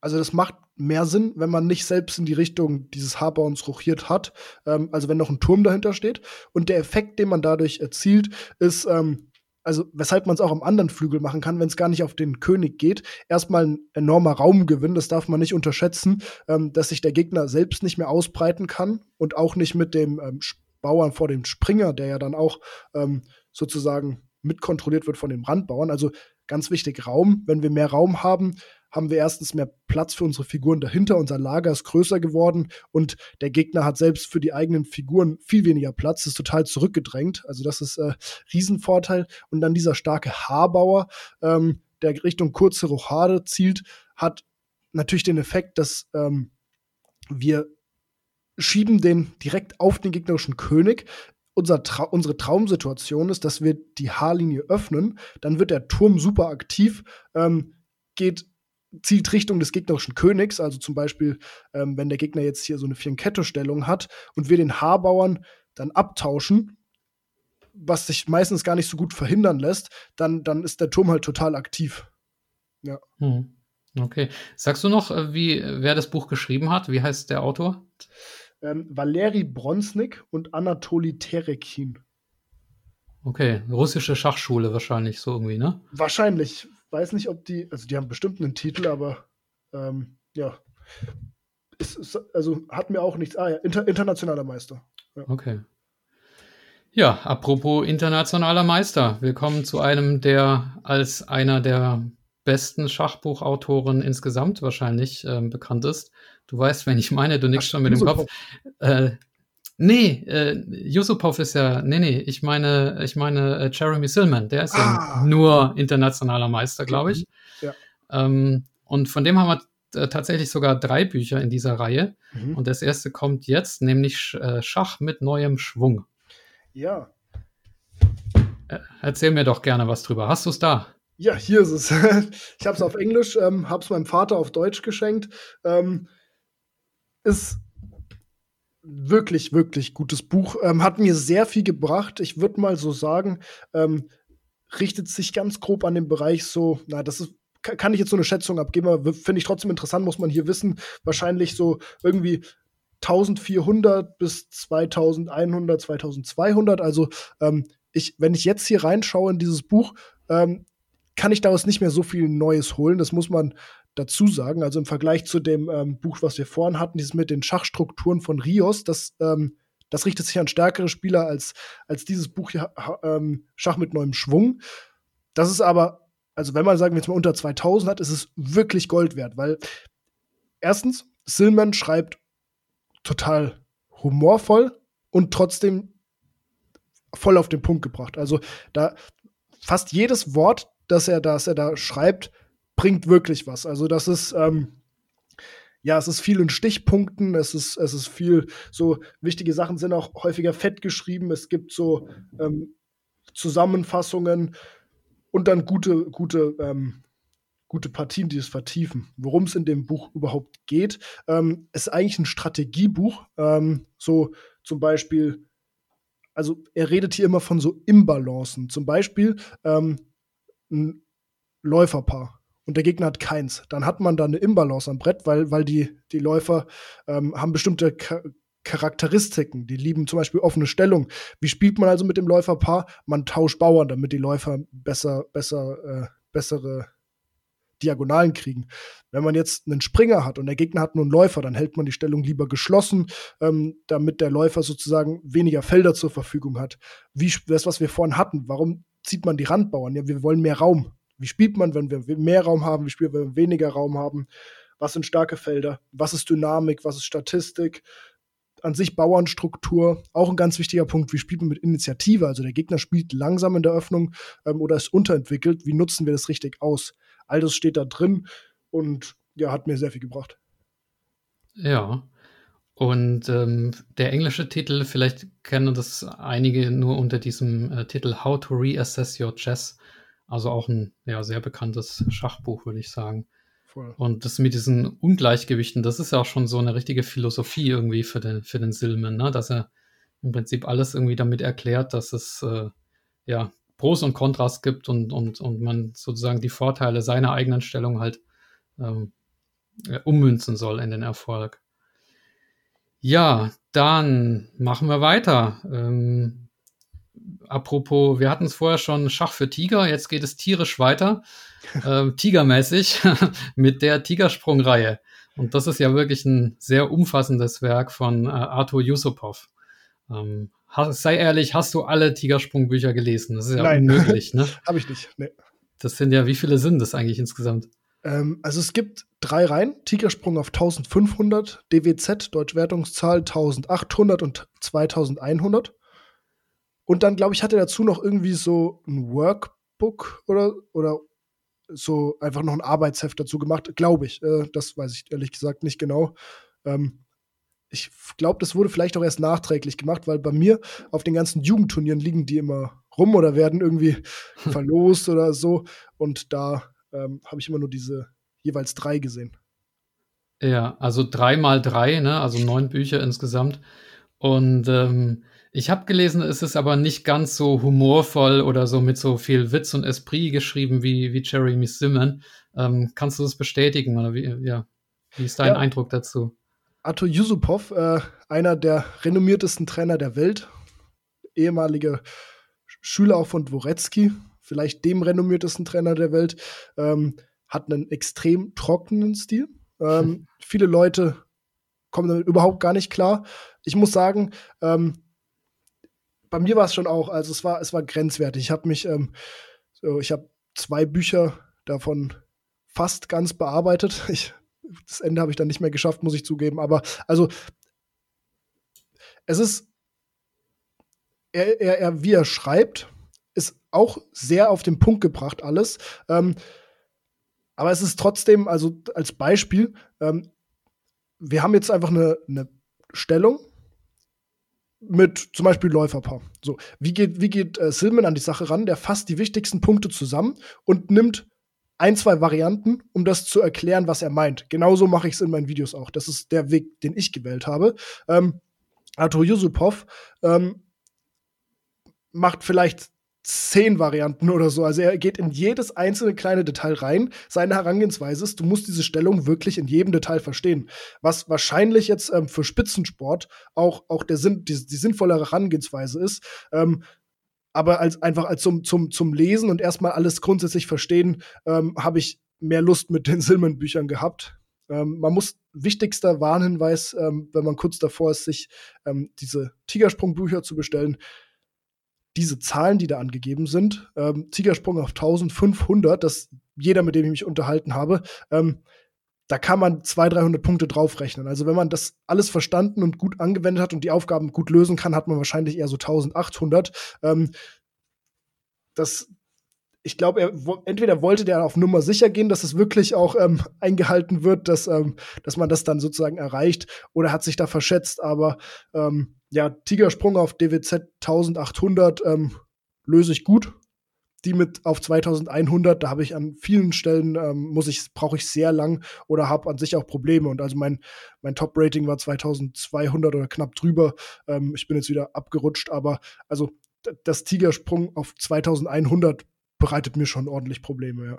Also das macht mehr Sinn, wenn man nicht selbst in die Richtung dieses H-Bauens rochiert hat. Ähm, also wenn noch ein Turm dahinter steht. Und der Effekt, den man dadurch erzielt, ist, ähm, also weshalb man es auch am anderen Flügel machen kann, wenn es gar nicht auf den König geht, erstmal ein enormer Raumgewinn, das darf man nicht unterschätzen, ähm, dass sich der Gegner selbst nicht mehr ausbreiten kann und auch nicht mit dem ähm, Bauern vor dem Springer, der ja dann auch ähm, sozusagen mitkontrolliert wird von dem Randbauern. Also ganz wichtig, Raum. Wenn wir mehr Raum haben, haben wir erstens mehr Platz für unsere Figuren dahinter, unser Lager ist größer geworden und der Gegner hat selbst für die eigenen Figuren viel weniger Platz, ist total zurückgedrängt. Also das ist äh, Riesenvorteil. Und dann dieser starke Haarbauer, ähm, der Richtung kurze Rochade zielt, hat natürlich den Effekt, dass ähm, wir schieben den direkt auf den gegnerischen König. Unser Tra unsere Traumsituation ist, dass wir die Haarlinie öffnen, dann wird der Turm super aktiv, ähm, geht zielt Richtung des gegnerischen Königs. Also zum Beispiel, ähm, wenn der Gegner jetzt hier so eine Vierenkette-Stellung hat und wir den Haarbauern dann abtauschen, was sich meistens gar nicht so gut verhindern lässt, dann, dann ist der Turm halt total aktiv. Ja. Hm. Okay. Sagst du noch, äh, wie, wer das Buch geschrieben hat? Wie heißt der Autor? Ähm, Valeri Bronsnik und Anatoli Terekin. Okay, russische Schachschule wahrscheinlich so irgendwie, ne? Wahrscheinlich weiß nicht, ob die, also die haben bestimmt einen Titel, aber ähm, ja. Ist, ist, also hat mir auch nichts. Ah ja, inter, internationaler Meister. Ja. Okay. Ja, apropos internationaler Meister. Wir kommen zu einem, der als einer der besten Schachbuchautoren insgesamt wahrscheinlich ähm, bekannt ist. Du weißt, wenn ich meine, du nickst schon mit dem Kopf. Äh, Nee, äh, Yusupov ist ja, nee, nee, ich meine, ich meine äh, Jeremy Silman, der ist ah. ja nur internationaler Meister, glaube ich. Mhm. Ja. Ähm, und von dem haben wir äh, tatsächlich sogar drei Bücher in dieser Reihe. Mhm. Und das erste kommt jetzt, nämlich äh, Schach mit neuem Schwung. Ja. Äh, erzähl mir doch gerne was drüber. Hast du es da? Ja, hier ist es. (laughs) ich habe es auf Englisch, ähm, habe es meinem Vater auf Deutsch geschenkt. Ähm, ist wirklich, wirklich gutes Buch. Ähm, hat mir sehr viel gebracht. Ich würde mal so sagen, ähm, richtet sich ganz grob an den Bereich so, na, das ist, kann ich jetzt so eine Schätzung abgeben, aber finde ich trotzdem interessant, muss man hier wissen, wahrscheinlich so irgendwie 1400 bis 2100, 2200. Also ähm, ich, wenn ich jetzt hier reinschaue in dieses Buch, ähm, kann ich daraus nicht mehr so viel Neues holen. Das muss man dazu sagen. Also im Vergleich zu dem ähm, Buch, was wir vorhin hatten, dieses mit den Schachstrukturen von Rios, das, ähm, das richtet sich an stärkere Spieler als, als dieses Buch hier, ähm, Schach mit neuem Schwung. Das ist aber, also wenn man sagen wir jetzt mal unter 2000 hat, ist es wirklich Gold wert, weil erstens, Silman schreibt total humorvoll und trotzdem voll auf den Punkt gebracht. Also da fast jedes Wort, das er, das er da schreibt, bringt wirklich was. Also das ist ähm, ja, es ist viel in Stichpunkten, es ist, es ist viel so wichtige Sachen sind auch häufiger fett geschrieben. Es gibt so ähm, Zusammenfassungen und dann gute, gute, ähm, gute Partien, die es vertiefen. Worum es in dem Buch überhaupt geht, ähm, ist eigentlich ein Strategiebuch. Ähm, so zum Beispiel, also er redet hier immer von so Imbalancen. Zum Beispiel ähm, ein Läuferpaar und der Gegner hat keins. Dann hat man da eine Imbalance am Brett, weil, weil die, die Läufer ähm, haben bestimmte Ka Charakteristiken. Die lieben zum Beispiel offene Stellung. Wie spielt man also mit dem Läuferpaar? Man tauscht Bauern, damit die Läufer besser, besser, äh, bessere Diagonalen kriegen. Wenn man jetzt einen Springer hat und der Gegner hat nur einen Läufer, dann hält man die Stellung lieber geschlossen, ähm, damit der Läufer sozusagen weniger Felder zur Verfügung hat. Wie das, was wir vorhin hatten, warum zieht man die Randbauern? Ja, wir wollen mehr Raum. Wie spielt man, wenn wir mehr Raum haben? Wie spielen wir, wenn wir weniger Raum haben? Was sind starke Felder? Was ist Dynamik? Was ist Statistik? An sich Bauernstruktur, auch ein ganz wichtiger Punkt. Wie spielt man mit Initiative? Also der Gegner spielt langsam in der Öffnung ähm, oder ist unterentwickelt. Wie nutzen wir das richtig aus? All das steht da drin und ja, hat mir sehr viel gebracht. Ja. Und ähm, der englische Titel, vielleicht kennen das einige nur unter diesem äh, Titel How to Reassess Your Chess. Also auch ein ja, sehr bekanntes Schachbuch, würde ich sagen. Voll. Und das mit diesen Ungleichgewichten, das ist ja auch schon so eine richtige Philosophie irgendwie für den, für den Silman, ne? dass er im Prinzip alles irgendwie damit erklärt, dass es äh, ja Pros und Kontras gibt und, und, und man sozusagen die Vorteile seiner eigenen Stellung halt ähm, ummünzen soll in den Erfolg. Ja, dann machen wir weiter. Ähm, apropos, wir hatten es vorher schon Schach für Tiger, jetzt geht es tierisch weiter, (laughs) äh, tigermäßig (laughs) mit der Tigersprung-Reihe. Und das ist ja wirklich ein sehr umfassendes Werk von äh, Arthur Yusupov. Ähm, sei ehrlich, hast du alle Tigersprung-Bücher gelesen? Das ist ja Nein. unmöglich, ne? (laughs) Habe ich nicht. Nee. Das sind ja, wie viele sind das eigentlich insgesamt? Ähm, also es gibt drei Reihen. Tigersprung auf 1500, DWZ, Deutschwertungszahl 1800 und 2100. Und dann, glaube ich, hat er dazu noch irgendwie so ein Workbook oder, oder so einfach noch ein Arbeitsheft dazu gemacht, glaube ich. Äh, das weiß ich ehrlich gesagt nicht genau. Ähm, ich glaube, das wurde vielleicht auch erst nachträglich gemacht, weil bei mir auf den ganzen Jugendturnieren liegen die immer rum oder werden irgendwie (laughs) verlost oder so. Und da ähm, habe ich immer nur diese jeweils drei gesehen. Ja, also drei mal drei, ne? also neun Bücher insgesamt. Und ähm, ich habe gelesen, es ist aber nicht ganz so humorvoll oder so mit so viel Witz und Esprit geschrieben wie, wie Jeremy Simon. Ähm, kannst du das bestätigen oder wie, ja, wie ist dein ja. Eindruck dazu? Arthur Yusupov, äh, einer der renommiertesten Trainer der Welt, ehemaliger Schüler auch von Dworetzky, vielleicht dem renommiertesten Trainer der Welt, ähm, hat einen extrem trockenen Stil. Ähm, (laughs) viele Leute kommen damit überhaupt gar nicht klar. Ich muss sagen, ähm, bei mir war es schon auch, also es war, es war grenzwertig. Ich habe mich, ähm, so, ich habe zwei Bücher davon fast ganz bearbeitet. (laughs) Ich, das Ende habe ich dann nicht mehr geschafft, muss ich zugeben. Aber also es ist, er, er, er, wie er schreibt, ist auch sehr auf den Punkt gebracht alles. Ähm, aber es ist trotzdem, also als Beispiel, ähm, wir haben jetzt einfach eine, eine Stellung mit zum Beispiel Läuferpaar. So, wie geht, wie geht äh, Silman an die Sache ran? Der fasst die wichtigsten Punkte zusammen und nimmt ein, zwei Varianten, um das zu erklären, was er meint. Genauso mache ich es in meinen Videos auch. Das ist der Weg, den ich gewählt habe. Ähm, Arthur Yusupov ähm, macht vielleicht zehn Varianten oder so. Also er geht in jedes einzelne kleine Detail rein. Seine Herangehensweise ist, du musst diese Stellung wirklich in jedem Detail verstehen. Was wahrscheinlich jetzt ähm, für Spitzensport auch, auch der Sinn, die, die sinnvolle Herangehensweise ist. Ähm, aber als einfach als zum, zum, zum Lesen und erstmal alles grundsätzlich verstehen, ähm, habe ich mehr Lust mit den (laughs) Silman-Büchern gehabt. Ähm, man muss wichtigster Warnhinweis, ähm, wenn man kurz davor ist, sich ähm, diese Tigersprung-Bücher zu bestellen, diese Zahlen, die da angegeben sind, ähm, Tigersprung auf 1500, das jeder, mit dem ich mich unterhalten habe, ähm, da kann man 200, 300 Punkte draufrechnen. Also wenn man das alles verstanden und gut angewendet hat und die Aufgaben gut lösen kann, hat man wahrscheinlich eher so 1800. Ähm, das, ich glaube, er entweder wollte der auf Nummer sicher gehen, dass es wirklich auch ähm, (laughs) eingehalten wird, dass, ähm, dass man das dann sozusagen erreicht, oder hat sich da verschätzt. Aber ähm, ja, Tigersprung auf DWZ 1800 ähm, löse ich gut. Die mit auf 2100, da habe ich an vielen Stellen, ähm, muss ich, brauche ich sehr lang oder habe an sich auch Probleme. Und also mein, mein Top-Rating war 2200 oder knapp drüber. Ähm, ich bin jetzt wieder abgerutscht, aber also das Tigersprung auf 2100 bereitet mir schon ordentlich Probleme, ja.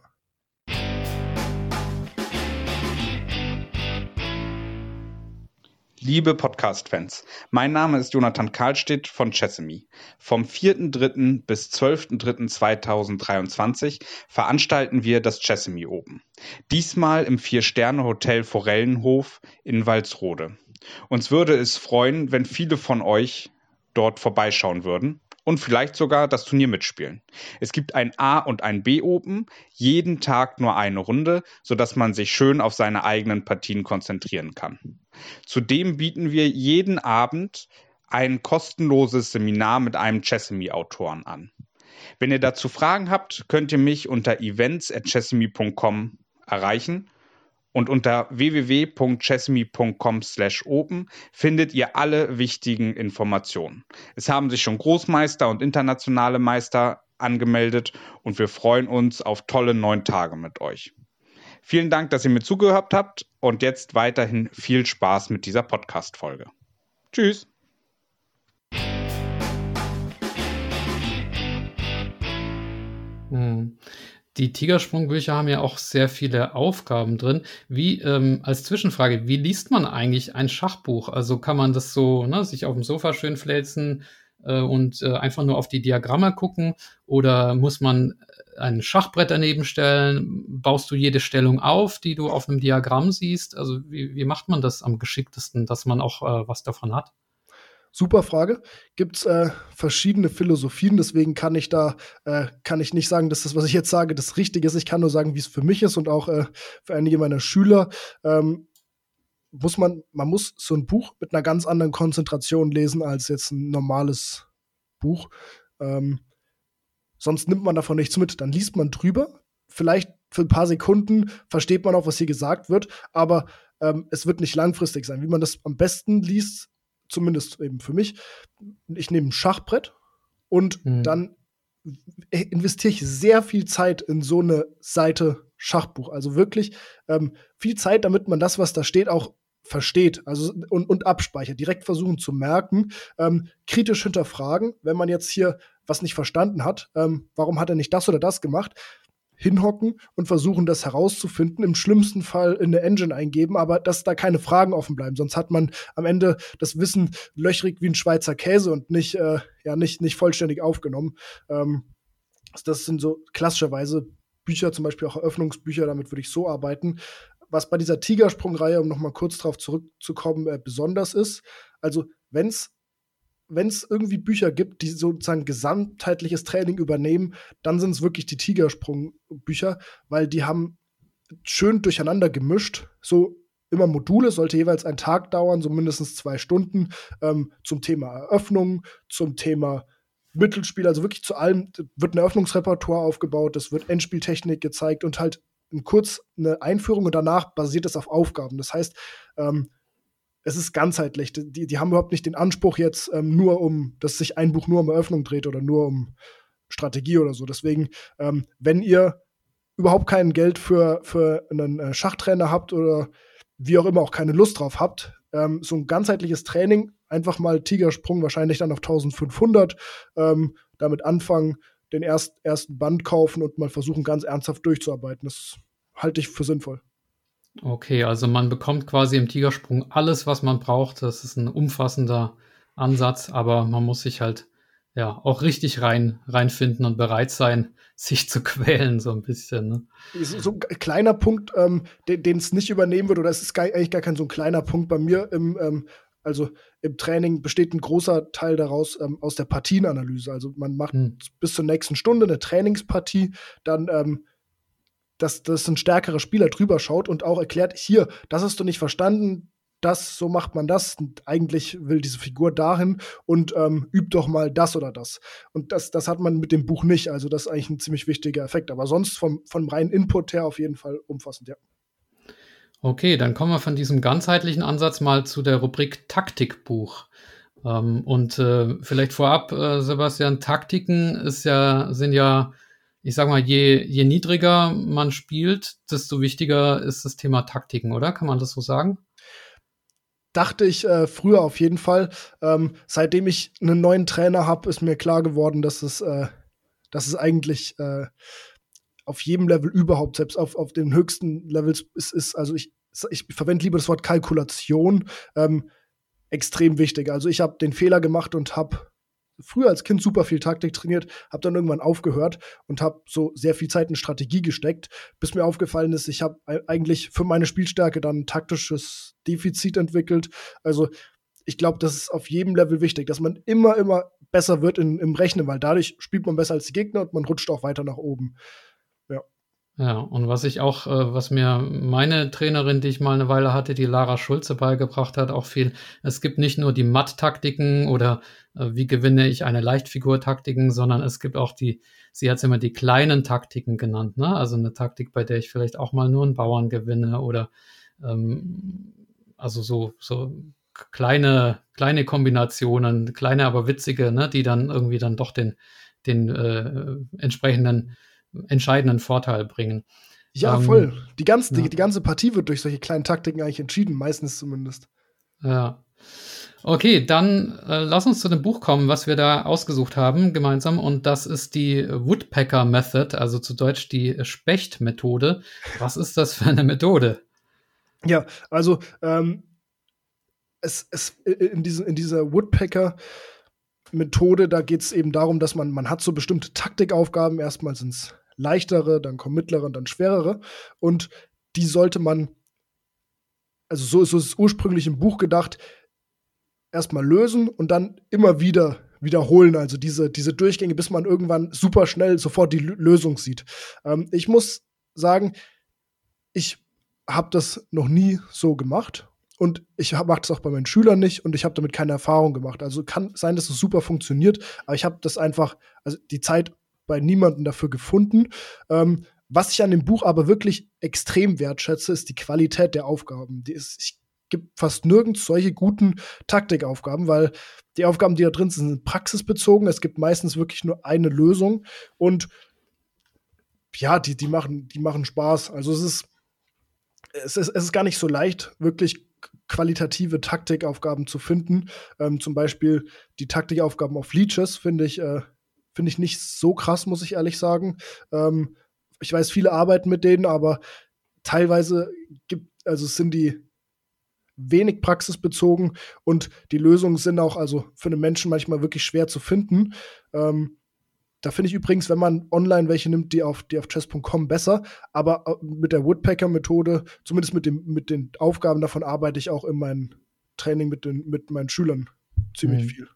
Liebe Podcast-Fans, mein Name ist Jonathan Karlstedt von Chessemy. Vom 4.3. bis 12.3.2023 veranstalten wir das Chessemy Open. Diesmal im Vier-Sterne-Hotel Forellenhof in Walsrode. Uns würde es freuen, wenn viele von euch dort vorbeischauen würden und vielleicht sogar das Turnier mitspielen. Es gibt ein A und ein B Open, jeden Tag nur eine Runde, sodass man sich schön auf seine eigenen Partien konzentrieren kann. Zudem bieten wir jeden Abend ein kostenloses Seminar mit einem Chessemy-Autoren an. Wenn ihr dazu Fragen habt, könnt ihr mich unter events@chessemy.com erreichen und unter www.chessme.com/open findet ihr alle wichtigen Informationen. Es haben sich schon Großmeister und internationale Meister angemeldet und wir freuen uns auf tolle neun Tage mit euch. Vielen Dank, dass ihr mir zugehört habt und jetzt weiterhin viel Spaß mit dieser Podcast-Folge. Tschüss! Hm. Die Tigersprungbücher haben ja auch sehr viele Aufgaben drin. Wie, ähm, als Zwischenfrage, wie liest man eigentlich ein Schachbuch? Also kann man das so, ne, sich auf dem Sofa schön fläzen äh, und äh, einfach nur auf die Diagramme gucken? Oder muss man ein Schachbrett daneben stellen? Baust du jede Stellung auf, die du auf einem Diagramm siehst? Also wie, wie macht man das am geschicktesten, dass man auch äh, was davon hat? Super Frage. Gibt es äh, verschiedene Philosophien, deswegen kann ich da, äh, kann ich nicht sagen, dass das, was ich jetzt sage, das Richtige ist. Ich kann nur sagen, wie es für mich ist und auch äh, für einige meiner Schüler. Ähm, muss man, man muss so ein Buch mit einer ganz anderen Konzentration lesen als jetzt ein normales Buch. Ähm, sonst nimmt man davon nichts mit. Dann liest man drüber. Vielleicht für ein paar Sekunden versteht man auch, was hier gesagt wird, aber ähm, es wird nicht langfristig sein. Wie man das am besten liest, zumindest eben für mich, ich nehme ein Schachbrett und mhm. dann investiere ich sehr viel Zeit in so eine Seite Schachbuch. Also wirklich ähm, viel Zeit, damit man das, was da steht, auch versteht also, und, und abspeichert. Direkt versuchen zu merken, ähm, kritisch hinterfragen, wenn man jetzt hier was nicht verstanden hat, ähm, warum hat er nicht das oder das gemacht, hinhocken und versuchen, das herauszufinden. Im schlimmsten Fall in der Engine eingeben, aber dass da keine Fragen offen bleiben. Sonst hat man am Ende das Wissen löchrig wie ein Schweizer Käse und nicht, äh, ja, nicht, nicht vollständig aufgenommen. Ähm, das sind so klassischerweise Bücher, zum Beispiel auch Eröffnungsbücher, damit würde ich so arbeiten. Was bei dieser Tigersprung-Reihe, um nochmal kurz darauf zurückzukommen, äh, besonders ist, also wenn es wenn es irgendwie Bücher gibt, die sozusagen gesamtheitliches Training übernehmen, dann sind es wirklich die Tigersprung-Bücher, weil die haben schön durcheinander gemischt. So immer Module, sollte jeweils ein Tag dauern, so mindestens zwei Stunden, ähm, zum Thema Eröffnung, zum Thema Mittelspiel, also wirklich zu allem wird ein Eröffnungsrepertoire aufgebaut, es wird Endspieltechnik gezeigt und halt kurz eine Einführung und danach basiert es auf Aufgaben. Das heißt, ähm, es ist ganzheitlich. Die, die haben überhaupt nicht den Anspruch jetzt ähm, nur um, dass sich ein Buch nur um Eröffnung dreht oder nur um Strategie oder so. Deswegen, ähm, wenn ihr überhaupt kein Geld für, für einen äh, Schachtrainer habt oder wie auch immer auch keine Lust drauf habt, ähm, so ein ganzheitliches Training, einfach mal Tigersprung wahrscheinlich dann auf 1500, ähm, damit anfangen, den erst, ersten Band kaufen und mal versuchen, ganz ernsthaft durchzuarbeiten. Das halte ich für sinnvoll. Okay, also man bekommt quasi im Tigersprung alles, was man braucht. Das ist ein umfassender Ansatz, aber man muss sich halt ja auch richtig rein reinfinden und bereit sein, (laughs) sich zu quälen so ein bisschen. Ne? So ein kleiner Punkt, ähm, den es nicht übernehmen wird, oder es ist gar, eigentlich gar kein so ein kleiner Punkt bei mir im ähm, also im Training besteht ein großer Teil daraus ähm, aus der Partienanalyse. Also man macht hm. bis zur nächsten Stunde eine Trainingspartie, dann ähm, dass, dass ein stärkerer Spieler drüber schaut und auch erklärt, hier, das hast du nicht verstanden, das, so macht man das. Eigentlich will diese Figur dahin und ähm, übt doch mal das oder das. Und das, das hat man mit dem Buch nicht. Also das ist eigentlich ein ziemlich wichtiger Effekt. Aber sonst vom, vom reinen Input her auf jeden Fall umfassend, ja. Okay, dann kommen wir von diesem ganzheitlichen Ansatz mal zu der Rubrik Taktikbuch. Ähm, und äh, vielleicht vorab, äh, Sebastian, Taktiken ist ja, sind ja, ich sag mal, je, je niedriger man spielt, desto wichtiger ist das Thema Taktiken, oder? Kann man das so sagen? dachte ich äh, früher auf jeden Fall. Ähm, seitdem ich einen neuen Trainer habe, ist mir klar geworden, dass es, äh, dass es eigentlich äh, auf jedem Level überhaupt, selbst auf, auf den höchsten Levels ist, ist also ich, ich verwende lieber das Wort Kalkulation, ähm, extrem wichtig. Also ich habe den Fehler gemacht und habe früher als Kind super viel Taktik trainiert, habe dann irgendwann aufgehört und habe so sehr viel Zeit in Strategie gesteckt, bis mir aufgefallen ist, ich habe eigentlich für meine Spielstärke dann ein taktisches Defizit entwickelt. Also ich glaube, das ist auf jedem Level wichtig, dass man immer, immer besser wird in, im Rechnen, weil dadurch spielt man besser als die Gegner und man rutscht auch weiter nach oben. Ja, und was ich auch, äh, was mir meine Trainerin, die ich mal eine Weile hatte, die Lara Schulze beigebracht hat, auch viel. Es gibt nicht nur die Matt-Taktiken oder äh, wie gewinne ich eine Leichtfigur-Taktiken, sondern es gibt auch die, sie hat es immer die kleinen Taktiken genannt, ne? Also eine Taktik, bei der ich vielleicht auch mal nur einen Bauern gewinne oder ähm, also so, so kleine, kleine Kombinationen, kleine, aber witzige, ne, die dann irgendwie dann doch den, den äh, entsprechenden entscheidenden Vorteil bringen. Ja, ähm, voll. Die ganze, ja. Die, die ganze Partie wird durch solche kleinen Taktiken eigentlich entschieden, meistens zumindest. Ja. Okay, dann äh, lass uns zu dem Buch kommen, was wir da ausgesucht haben gemeinsam. Und das ist die Woodpecker Method, also zu Deutsch die Specht-Methode. Was ist das für eine Methode? Ja, also ähm, es, es, in, diese, in dieser Woodpecker Methode, da geht es eben darum, dass man, man hat so bestimmte Taktikaufgaben. Erstmal sind es leichtere, dann kommen mittlere dann schwerere. Und die sollte man, also so ist es ursprünglich im Buch gedacht, erstmal lösen und dann immer wieder wiederholen, also diese, diese Durchgänge, bis man irgendwann super schnell sofort die L Lösung sieht. Ähm, ich muss sagen, ich habe das noch nie so gemacht und ich mache das auch bei meinen Schülern nicht und ich habe damit keine Erfahrung gemacht. Also kann sein, dass es super funktioniert, aber ich habe das einfach, also die Zeit bei niemandem dafür gefunden. Ähm, was ich an dem Buch aber wirklich extrem wertschätze, ist die Qualität der Aufgaben. Die ist, ich gibt fast nirgends solche guten Taktikaufgaben, weil die Aufgaben, die da drin sind, sind praxisbezogen. Es gibt meistens wirklich nur eine Lösung und ja, die, die, machen, die machen Spaß. Also es ist, es ist, es ist gar nicht so leicht, wirklich qualitative Taktikaufgaben zu finden. Ähm, zum Beispiel die Taktikaufgaben auf Leeches finde ich, äh, finde ich nicht so krass, muss ich ehrlich sagen. Ähm, ich weiß, viele arbeiten mit denen, aber teilweise gibt, also sind die wenig praxisbezogen und die Lösungen sind auch also für einen Menschen manchmal wirklich schwer zu finden. Ähm, da finde ich übrigens, wenn man online welche nimmt, die auf, die auf chess.com besser. Aber äh, mit der Woodpecker-Methode, zumindest mit, dem, mit den Aufgaben davon, arbeite ich auch in meinem Training mit, den, mit meinen Schülern ziemlich mhm. viel.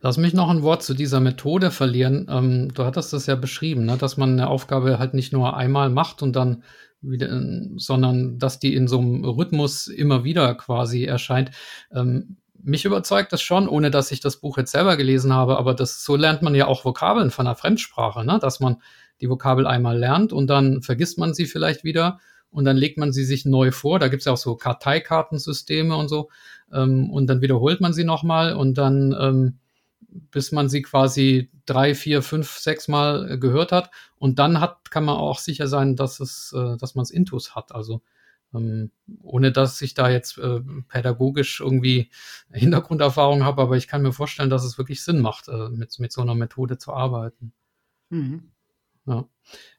Lass mich noch ein Wort zu dieser Methode verlieren. Ähm, du hattest das ja beschrieben, ne, dass man eine Aufgabe halt nicht nur einmal macht und dann wieder, sondern dass die in so einem Rhythmus immer wieder quasi erscheint. Ähm, mich überzeugt das schon, ohne dass ich das Buch jetzt selber gelesen habe, aber das, so lernt man ja auch Vokabeln von einer Fremdsprache, ne? dass man die Vokabel einmal lernt und dann vergisst man sie vielleicht wieder und dann legt man sie sich neu vor. Da gibt es ja auch so Karteikartensysteme und so. Ähm, und dann wiederholt man sie nochmal und dann, ähm, bis man sie quasi drei, vier, fünf, sechs Mal gehört hat. Und dann hat, kann man auch sicher sein, dass es, äh, dass man es Intus hat. Also ähm, ohne dass ich da jetzt äh, pädagogisch irgendwie Hintergrunderfahrung habe, aber ich kann mir vorstellen, dass es wirklich Sinn macht, äh, mit, mit so einer Methode zu arbeiten. Mhm. Ja.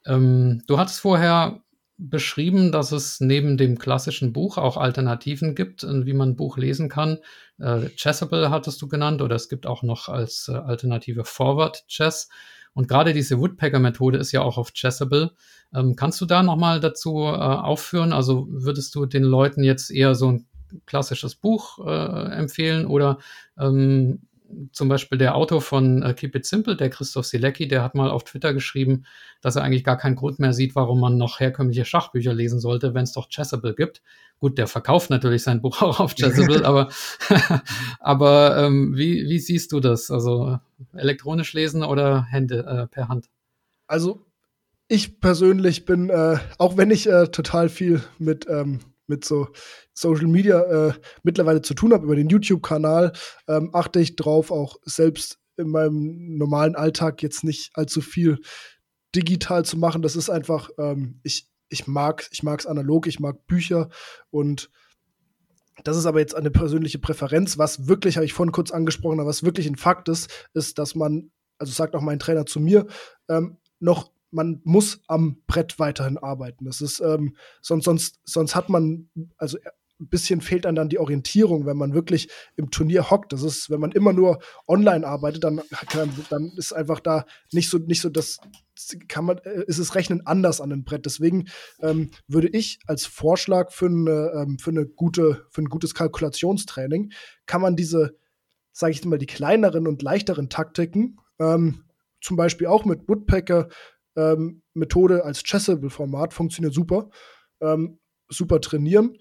Ähm, du hattest vorher beschrieben, dass es neben dem klassischen Buch auch Alternativen gibt, äh, wie man ein Buch lesen kann. Äh, Chessable hattest du genannt oder es gibt auch noch als äh, Alternative Forward Chess. Und gerade diese Woodpecker-Methode ist ja auch auf Chessable. Ähm, kannst du da nochmal dazu äh, aufführen? Also würdest du den Leuten jetzt eher so ein klassisches Buch äh, empfehlen oder ähm, zum Beispiel der Autor von äh, Keep It Simple, der Christoph Silecki, der hat mal auf Twitter geschrieben, dass er eigentlich gar keinen Grund mehr sieht, warum man noch herkömmliche Schachbücher lesen sollte, wenn es doch Chessable gibt. Gut, der verkauft natürlich sein Buch (laughs) auch auf Chessable, (laughs) aber, (laughs) aber ähm, wie, wie siehst du das? Also elektronisch lesen oder Hände äh, per Hand? Also ich persönlich bin, äh, auch wenn ich äh, total viel mit ähm, mit so Social Media äh, mittlerweile zu tun habe, über den YouTube-Kanal, ähm, achte ich drauf, auch selbst in meinem normalen Alltag jetzt nicht allzu viel digital zu machen. Das ist einfach, ähm, ich, ich mag ich mag es analog, ich mag Bücher und das ist aber jetzt eine persönliche Präferenz. Was wirklich, habe ich vorhin kurz angesprochen, aber was wirklich ein Fakt ist, ist, dass man, also sagt auch mein Trainer zu mir, ähm, noch man muss am Brett weiterhin arbeiten. Das ist, ähm, sonst, sonst, sonst hat man, also ein bisschen fehlt einem dann die Orientierung, wenn man wirklich im Turnier hockt. Das ist, wenn man immer nur online arbeitet, dann, dann ist einfach da nicht so, nicht so das, kann man, äh, ist es Rechnen anders an dem Brett. Deswegen ähm, würde ich als Vorschlag für eine, ähm, für eine gute, für ein gutes Kalkulationstraining, kann man diese, sage ich mal, die kleineren und leichteren Taktiken, ähm, zum Beispiel auch mit Woodpecker, ähm, Methode als Chessable-Format funktioniert super. Ähm, super trainieren.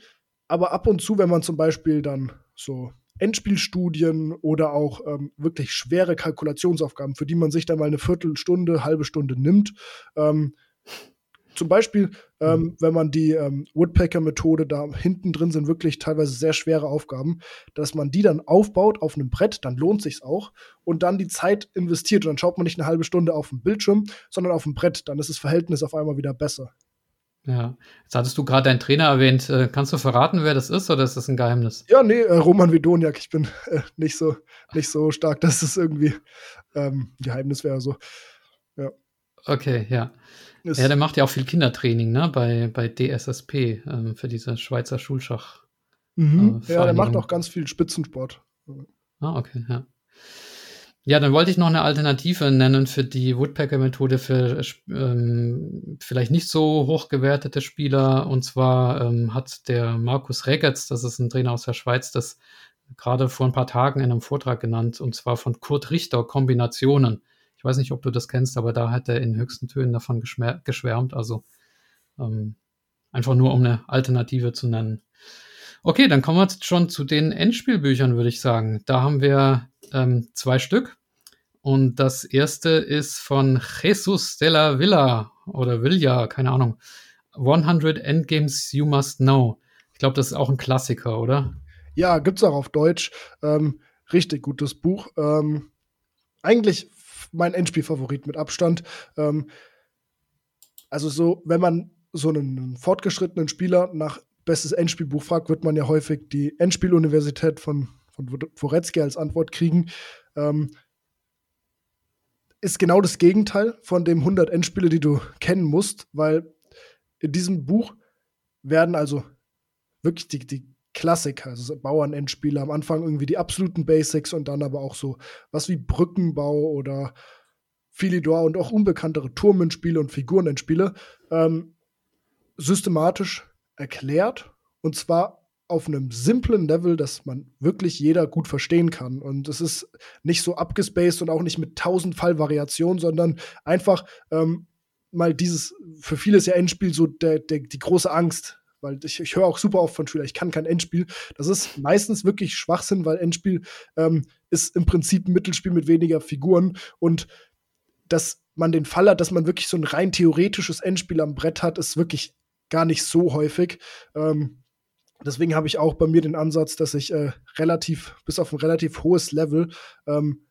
Aber ab und zu, wenn man zum Beispiel dann so Endspielstudien oder auch ähm, wirklich schwere Kalkulationsaufgaben, für die man sich dann mal eine Viertelstunde, halbe Stunde nimmt, ähm, zum Beispiel, ähm, mhm. wenn man die ähm, Woodpecker-Methode da hinten drin sind wirklich teilweise sehr schwere Aufgaben, dass man die dann aufbaut auf einem Brett, dann lohnt sich's auch und dann die Zeit investiert und dann schaut man nicht eine halbe Stunde auf dem Bildschirm, sondern auf dem Brett, dann ist das Verhältnis auf einmal wieder besser. Ja, jetzt hattest du gerade deinen Trainer erwähnt. Äh, kannst du verraten, wer das ist oder ist das ein Geheimnis? Ja, nee, äh, Roman Widoniak. Ich bin äh, nicht, so, nicht so stark, dass es irgendwie ähm, Geheimnis wäre. So. Ja. Okay, ja. Ist ja, der macht ja auch viel Kindertraining, ne? Bei, bei DSSP ähm, für diese Schweizer Schulschach. Mhm. Äh, ja, der macht auch ganz viel Spitzensport. Ah, okay, ja. Ja, dann wollte ich noch eine Alternative nennen für die Woodpecker-Methode für ähm, vielleicht nicht so hochgewertete Spieler. Und zwar ähm, hat der Markus Regetz, das ist ein Trainer aus der Schweiz, das gerade vor ein paar Tagen in einem Vortrag genannt, und zwar von Kurt Richter, Kombinationen. Ich weiß nicht, ob du das kennst, aber da hat er in höchsten Tönen davon geschwärmt. Also ähm, einfach nur, um eine Alternative zu nennen. Okay, dann kommen wir jetzt schon zu den Endspielbüchern, würde ich sagen. Da haben wir ähm, zwei Stück. Und das erste ist von Jesus de la Villa oder Villa, keine Ahnung. 100 Endgames You Must Know. Ich glaube, das ist auch ein Klassiker, oder? Ja, gibt es auch auf Deutsch. Ähm, richtig gutes Buch. Ähm, eigentlich mein Endspielfavorit mit Abstand. Ähm, also so, wenn man so einen fortgeschrittenen Spieler nach bestes Endspielbuch fragt, wird man ja häufig die Endspieluniversität von, von Woretzki als Antwort kriegen. Ähm, ist genau das Gegenteil von dem 100 Endspiele, die du kennen musst, weil in diesem Buch werden also wirklich die, die Klassiker, also Bauernendspiele, am Anfang irgendwie die absoluten Basics und dann aber auch so was wie Brückenbau oder Philidor und auch unbekanntere Turmenspiele und Figurenendspiele ähm, systematisch erklärt und zwar auf einem simplen Level, dass man wirklich jeder gut verstehen kann. Und es ist nicht so abgespaced und auch nicht mit tausend Fallvariationen, sondern einfach ähm, mal dieses, für viele ist ja Endspiel so der, der, die große Angst, weil ich, ich höre auch super oft von Schülern, ich kann kein Endspiel. Das ist meistens wirklich Schwachsinn, weil Endspiel ähm, ist im Prinzip ein Mittelspiel mit weniger Figuren und dass man den Fall hat, dass man wirklich so ein rein theoretisches Endspiel am Brett hat, ist wirklich gar nicht so häufig. Ähm, deswegen habe ich auch bei mir den Ansatz, dass ich äh, relativ, bis auf ein relativ hohes Level, ähm,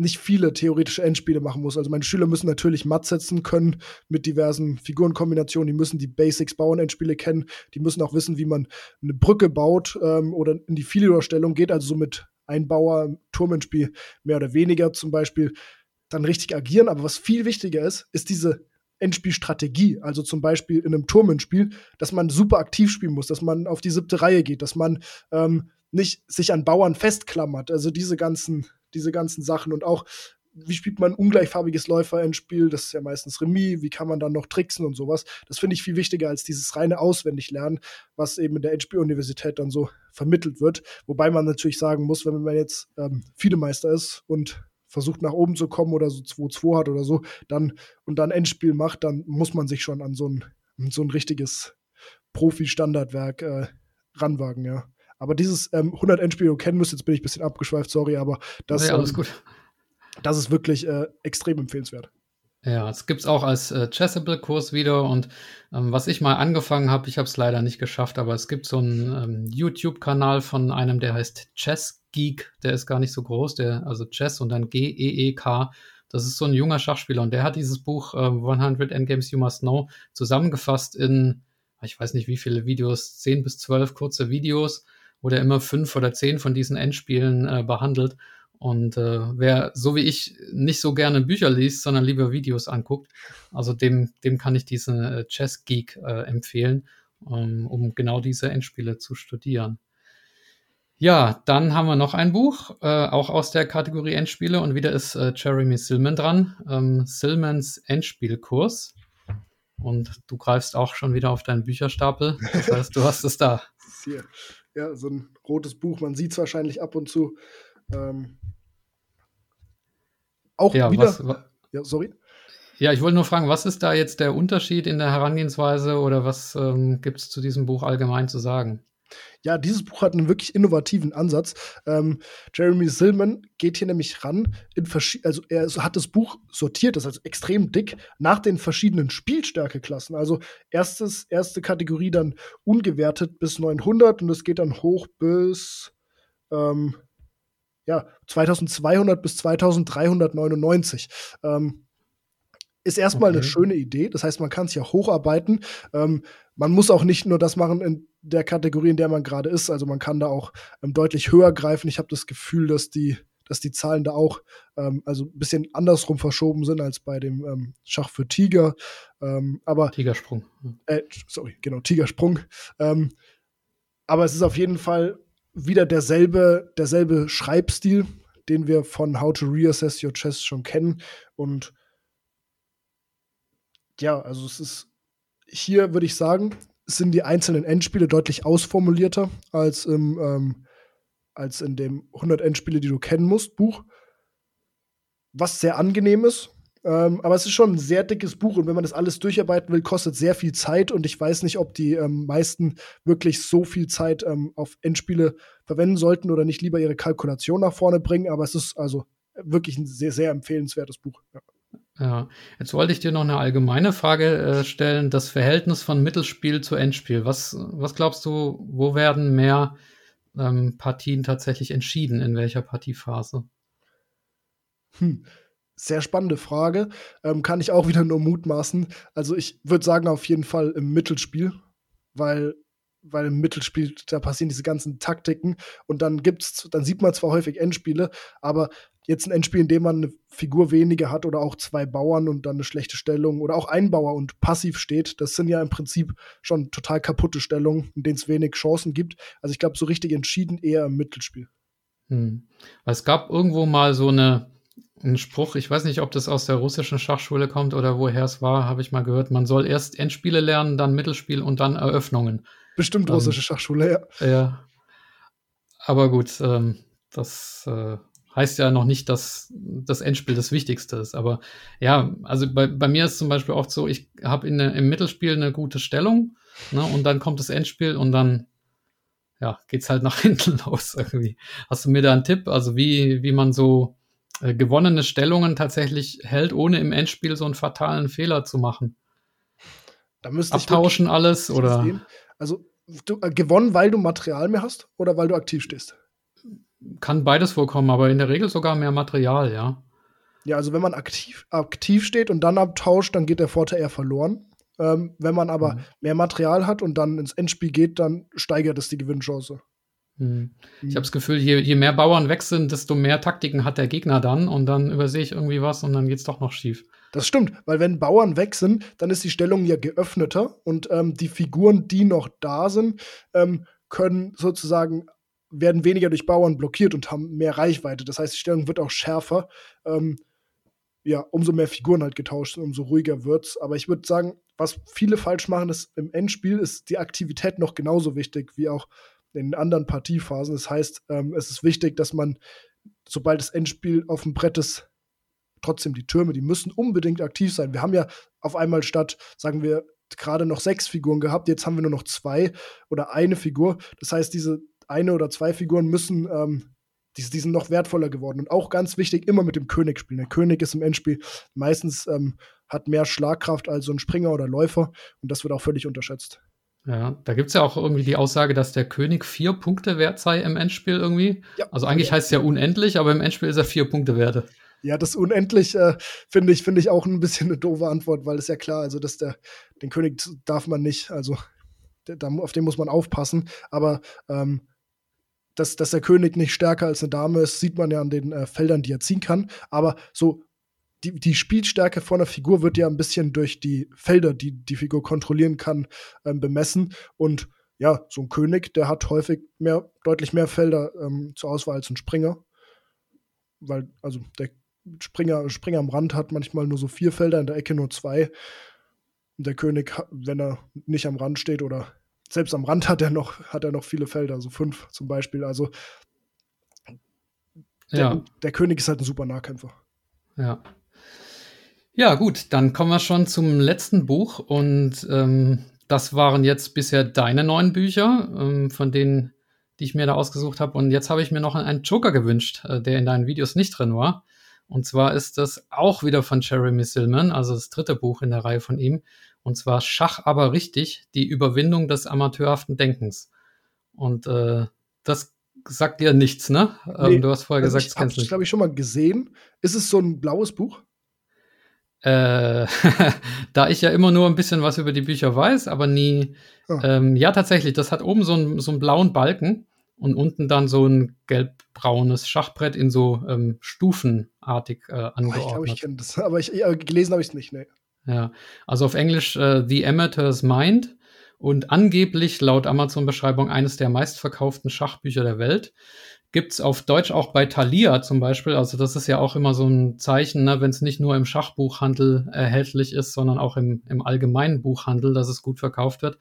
nicht viele theoretische Endspiele machen muss. Also meine Schüler müssen natürlich Matt setzen können mit diversen Figurenkombinationen. Die müssen die Basics bauen, Endspiele kennen. Die müssen auch wissen, wie man eine Brücke baut ähm, oder in die Filiorstellung geht. Also so mit Einbauer, Turmendspiel mehr oder weniger zum Beispiel dann richtig agieren. Aber was viel wichtiger ist, ist diese Endspielstrategie. Also zum Beispiel in einem Turmenspiel, dass man super aktiv spielen muss, dass man auf die siebte Reihe geht, dass man ähm, nicht sich an Bauern festklammert. Also diese ganzen, diese ganzen Sachen und auch wie spielt man ungleichfarbiges Läufer-Endspiel? Das ist ja meistens Remis. Wie kann man dann noch tricksen und sowas? Das finde ich viel wichtiger als dieses reine Auswendiglernen, was eben in der Endspiel-Universität dann so vermittelt wird. Wobei man natürlich sagen muss, wenn man jetzt ähm, Fiedemeister ist und versucht nach oben zu kommen oder so 2-2 hat oder so, dann und dann Endspiel macht, dann muss man sich schon an so ein, so ein richtiges Profi-Standardwerk äh, ranwagen, ja. Aber dieses ähm, 100 Endspiele kennen müsst, jetzt bin ich ein bisschen abgeschweift, sorry, aber das, alles ähm, gut. das ist wirklich äh, extrem empfehlenswert. Ja, es gibt es auch als äh, Chessable-Kurs wieder und ähm, was ich mal angefangen habe, ich habe es leider nicht geschafft, aber es gibt so einen ähm, YouTube-Kanal von einem, der heißt Chess Geek, der ist gar nicht so groß, der, also Chess und dann G-E-E-K. Das ist so ein junger Schachspieler und der hat dieses Buch äh, 100 Endgames You Must Know zusammengefasst in, ich weiß nicht wie viele Videos, 10 bis 12 kurze Videos, der immer fünf oder zehn von diesen Endspielen äh, behandelt. Und äh, wer so wie ich nicht so gerne Bücher liest, sondern lieber Videos anguckt, also dem, dem kann ich diesen äh, Chess Geek äh, empfehlen, um, um genau diese Endspiele zu studieren. Ja, dann haben wir noch ein Buch, äh, auch aus der Kategorie Endspiele und wieder ist äh, Jeremy Silman dran, ähm, Silmans Endspielkurs. Und du greifst auch schon wieder auf deinen Bücherstapel. Das heißt, du hast es da. (laughs) Hier. Ja, so ein rotes Buch. Man sieht es wahrscheinlich ab und zu. Ähm, auch ja, wieder. Was, ja, sorry. Ja, ich wollte nur fragen, was ist da jetzt der Unterschied in der Herangehensweise oder was ähm, gibt es zu diesem Buch allgemein zu sagen? Ja, dieses Buch hat einen wirklich innovativen Ansatz. Ähm, Jeremy Silman geht hier nämlich ran, also er hat das Buch sortiert, das ist also extrem dick, nach den verschiedenen Spielstärkeklassen. Also erstes, erste Kategorie dann ungewertet bis 900 und es geht dann hoch bis ähm, ja, 2200 bis 2399. Ähm, ist erstmal okay. eine schöne Idee. Das heißt, man kann es ja hocharbeiten. Ähm, man muss auch nicht nur das machen in der Kategorie, in der man gerade ist. Also man kann da auch ähm, deutlich höher greifen. Ich habe das Gefühl, dass die, dass die Zahlen da auch ähm, also ein bisschen andersrum verschoben sind als bei dem ähm, Schach für Tiger. Ähm, aber Tigersprung. Äh, sorry, genau, Tigersprung. Ähm, aber es ist auf jeden Fall wieder derselbe, derselbe Schreibstil, den wir von How to Reassess Your Chess schon kennen. Und ja, also es ist hier, würde ich sagen, sind die einzelnen Endspiele deutlich ausformulierter als, im, ähm, als in dem 100 Endspiele, die du kennen musst, Buch. Was sehr angenehm ist, ähm, aber es ist schon ein sehr dickes Buch und wenn man das alles durcharbeiten will, kostet sehr viel Zeit und ich weiß nicht, ob die ähm, meisten wirklich so viel Zeit ähm, auf Endspiele verwenden sollten oder nicht lieber ihre Kalkulation nach vorne bringen, aber es ist also wirklich ein sehr, sehr empfehlenswertes Buch. Ja. Ja, jetzt wollte ich dir noch eine allgemeine Frage äh, stellen. Das Verhältnis von Mittelspiel zu Endspiel. Was, was glaubst du, wo werden mehr ähm, Partien tatsächlich entschieden? In welcher Partiephase? Hm. Sehr spannende Frage. Ähm, kann ich auch wieder nur mutmaßen. Also ich würde sagen, auf jeden Fall im Mittelspiel, weil, weil im Mittelspiel, da passieren diese ganzen Taktiken und dann gibt's, dann sieht man zwar häufig Endspiele, aber jetzt ein Endspiel, in dem man eine Figur weniger hat oder auch zwei Bauern und dann eine schlechte Stellung oder auch ein Bauer und passiv steht, das sind ja im Prinzip schon total kaputte Stellungen, in denen es wenig Chancen gibt. Also ich glaube, so richtig entschieden eher im Mittelspiel. Hm. Es gab irgendwo mal so eine ein Spruch, ich weiß nicht, ob das aus der russischen Schachschule kommt oder woher es war, habe ich mal gehört. Man soll erst Endspiele lernen, dann Mittelspiel und dann Eröffnungen. Bestimmt ähm, russische Schachschule, ja. Ja. Aber gut, ähm, das äh, heißt ja noch nicht, dass das Endspiel das Wichtigste ist. Aber ja, also bei, bei mir ist zum Beispiel oft so, ich habe im Mittelspiel eine gute Stellung ne, und dann kommt das Endspiel und dann ja, geht's halt nach (laughs) hinten los irgendwie. Hast du mir da einen Tipp, also wie, wie man so äh, gewonnene Stellungen tatsächlich hält, ohne im Endspiel so einen fatalen Fehler zu machen. Da müsste Abtauschen alles oder. Sehen. Also du, äh, gewonnen, weil du Material mehr hast oder weil du aktiv stehst? Kann beides vorkommen, aber in der Regel sogar mehr Material, ja. Ja, also wenn man aktiv, aktiv steht und dann abtauscht, dann geht der Vorteil eher verloren. Ähm, wenn man aber mhm. mehr Material hat und dann ins Endspiel geht, dann steigert es die Gewinnchance. Mhm. Ich habe das Gefühl, je, je, mehr Bauern weg sind, desto mehr Taktiken hat der Gegner dann und dann übersehe ich irgendwie was und dann geht es doch noch schief. Das stimmt, weil wenn Bauern weg sind, dann ist die Stellung ja geöffneter und ähm, die Figuren, die noch da sind, ähm, können sozusagen werden weniger durch Bauern blockiert und haben mehr Reichweite. Das heißt, die Stellung wird auch schärfer. Ähm, ja, umso mehr Figuren halt getauscht sind, umso ruhiger wird's. Aber ich würde sagen, was viele falsch machen, ist im Endspiel ist die Aktivität noch genauso wichtig wie auch in anderen Partiephasen. Das heißt, ähm, es ist wichtig, dass man, sobald das Endspiel auf dem Brett ist, trotzdem die Türme, die müssen unbedingt aktiv sein. Wir haben ja auf einmal statt, sagen wir, gerade noch sechs Figuren gehabt, jetzt haben wir nur noch zwei oder eine Figur. Das heißt, diese eine oder zwei Figuren müssen ähm, die, die, sind noch wertvoller geworden. Und auch ganz wichtig, immer mit dem König spielen. Der König ist im Endspiel meistens ähm, hat mehr Schlagkraft als so ein Springer oder Läufer und das wird auch völlig unterschätzt. Ja, da gibt es ja auch irgendwie die Aussage, dass der König vier Punkte wert sei im Endspiel irgendwie. Ja. Also eigentlich ja. heißt es ja unendlich, aber im Endspiel ist er vier Punkte wert. Ja, das unendlich äh, finde ich, finde ich auch ein bisschen eine doofe Antwort, weil es ja klar, also dass der, den König darf man nicht, also da, auf den muss man aufpassen. Aber ähm, dass, dass der König nicht stärker als eine Dame ist, sieht man ja an den äh, Feldern, die er ziehen kann. Aber so die, die Spielstärke von einer Figur wird ja ein bisschen durch die Felder, die die Figur kontrollieren kann, ähm, bemessen. Und ja, so ein König, der hat häufig mehr, deutlich mehr Felder ähm, zur Auswahl als ein Springer. Weil, also der Springer, Springer am Rand hat manchmal nur so vier Felder, in der Ecke nur zwei. Und der König, wenn er nicht am Rand steht oder selbst am Rand hat er noch, hat er noch viele Felder, so fünf zum Beispiel. Also der, ja. der König ist halt ein super Nahkämpfer. Ja. Ja, gut, dann kommen wir schon zum letzten Buch und ähm, das waren jetzt bisher deine neun Bücher, ähm, von denen, die ich mir da ausgesucht habe. Und jetzt habe ich mir noch einen Joker gewünscht, äh, der in deinen Videos nicht drin war. Und zwar ist das auch wieder von Jeremy Silman, also das dritte Buch in der Reihe von ihm. Und zwar Schach aber richtig, die Überwindung des amateurhaften Denkens. Und äh, das sagt dir nichts, ne? Ähm, nee, ähm, du hast vorher also gesagt, das kennst du nicht. glaube ich, schon mal gesehen. Ist es so ein blaues Buch? Äh, (laughs) da ich ja immer nur ein bisschen was über die Bücher weiß, aber nie. Oh. Ähm, ja, tatsächlich, das hat oben so, ein, so einen blauen Balken und unten dann so ein gelbbraunes Schachbrett in so ähm, stufenartig äh, angeordnet. Oh, ich glaube, ich kenne das, (laughs) aber ich, ja, gelesen habe ich es nicht, ne. Ja, also auf Englisch äh, The Amateur's Mind und angeblich laut Amazon-Beschreibung eines der meistverkauften Schachbücher der Welt. Gibt's auf Deutsch auch bei Thalia zum Beispiel. Also das ist ja auch immer so ein Zeichen, ne, wenn es nicht nur im Schachbuchhandel erhältlich ist, sondern auch im, im allgemeinen Buchhandel, dass es gut verkauft wird.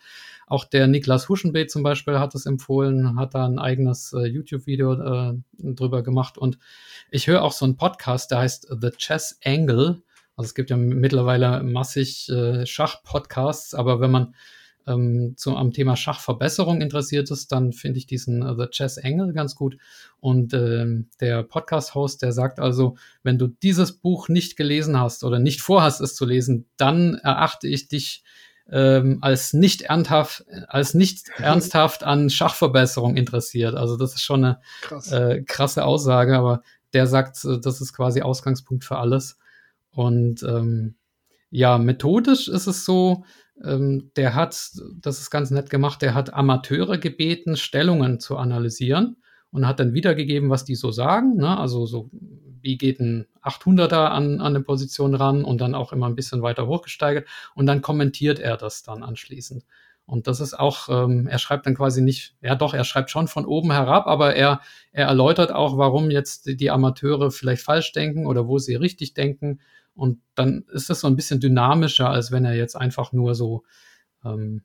Auch der Niklas Huschenbeet zum Beispiel hat es empfohlen, hat da ein eigenes äh, YouTube-Video äh, drüber gemacht. Und ich höre auch so einen Podcast, der heißt The Chess Angle. Also es gibt ja mittlerweile massig äh, Schach-Podcasts, aber wenn man ähm, zu, am Thema Schachverbesserung interessiert ist, dann finde ich diesen uh, The Chess Angle ganz gut. Und ähm, der Podcast-Host, der sagt also, wenn du dieses Buch nicht gelesen hast oder nicht vorhast, es zu lesen, dann erachte ich dich ähm, als nicht ernsthaft, als nicht (laughs) ernsthaft an Schachverbesserung interessiert. Also das ist schon eine Krass. äh, krasse Aussage, aber der sagt, äh, das ist quasi Ausgangspunkt für alles. Und ähm, ja, methodisch ist es so, ähm, der hat, das ist ganz nett gemacht, der hat Amateure gebeten, Stellungen zu analysieren und hat dann wiedergegeben, was die so sagen. Ne? Also so, wie geht ein 800er an, an eine Position ran und dann auch immer ein bisschen weiter hochgesteigert und dann kommentiert er das dann anschließend. Und das ist auch, ähm, er schreibt dann quasi nicht, ja doch, er schreibt schon von oben herab, aber er, er erläutert auch, warum jetzt die Amateure vielleicht falsch denken oder wo sie richtig denken und dann ist das so ein bisschen dynamischer, als wenn er jetzt einfach nur so ähm,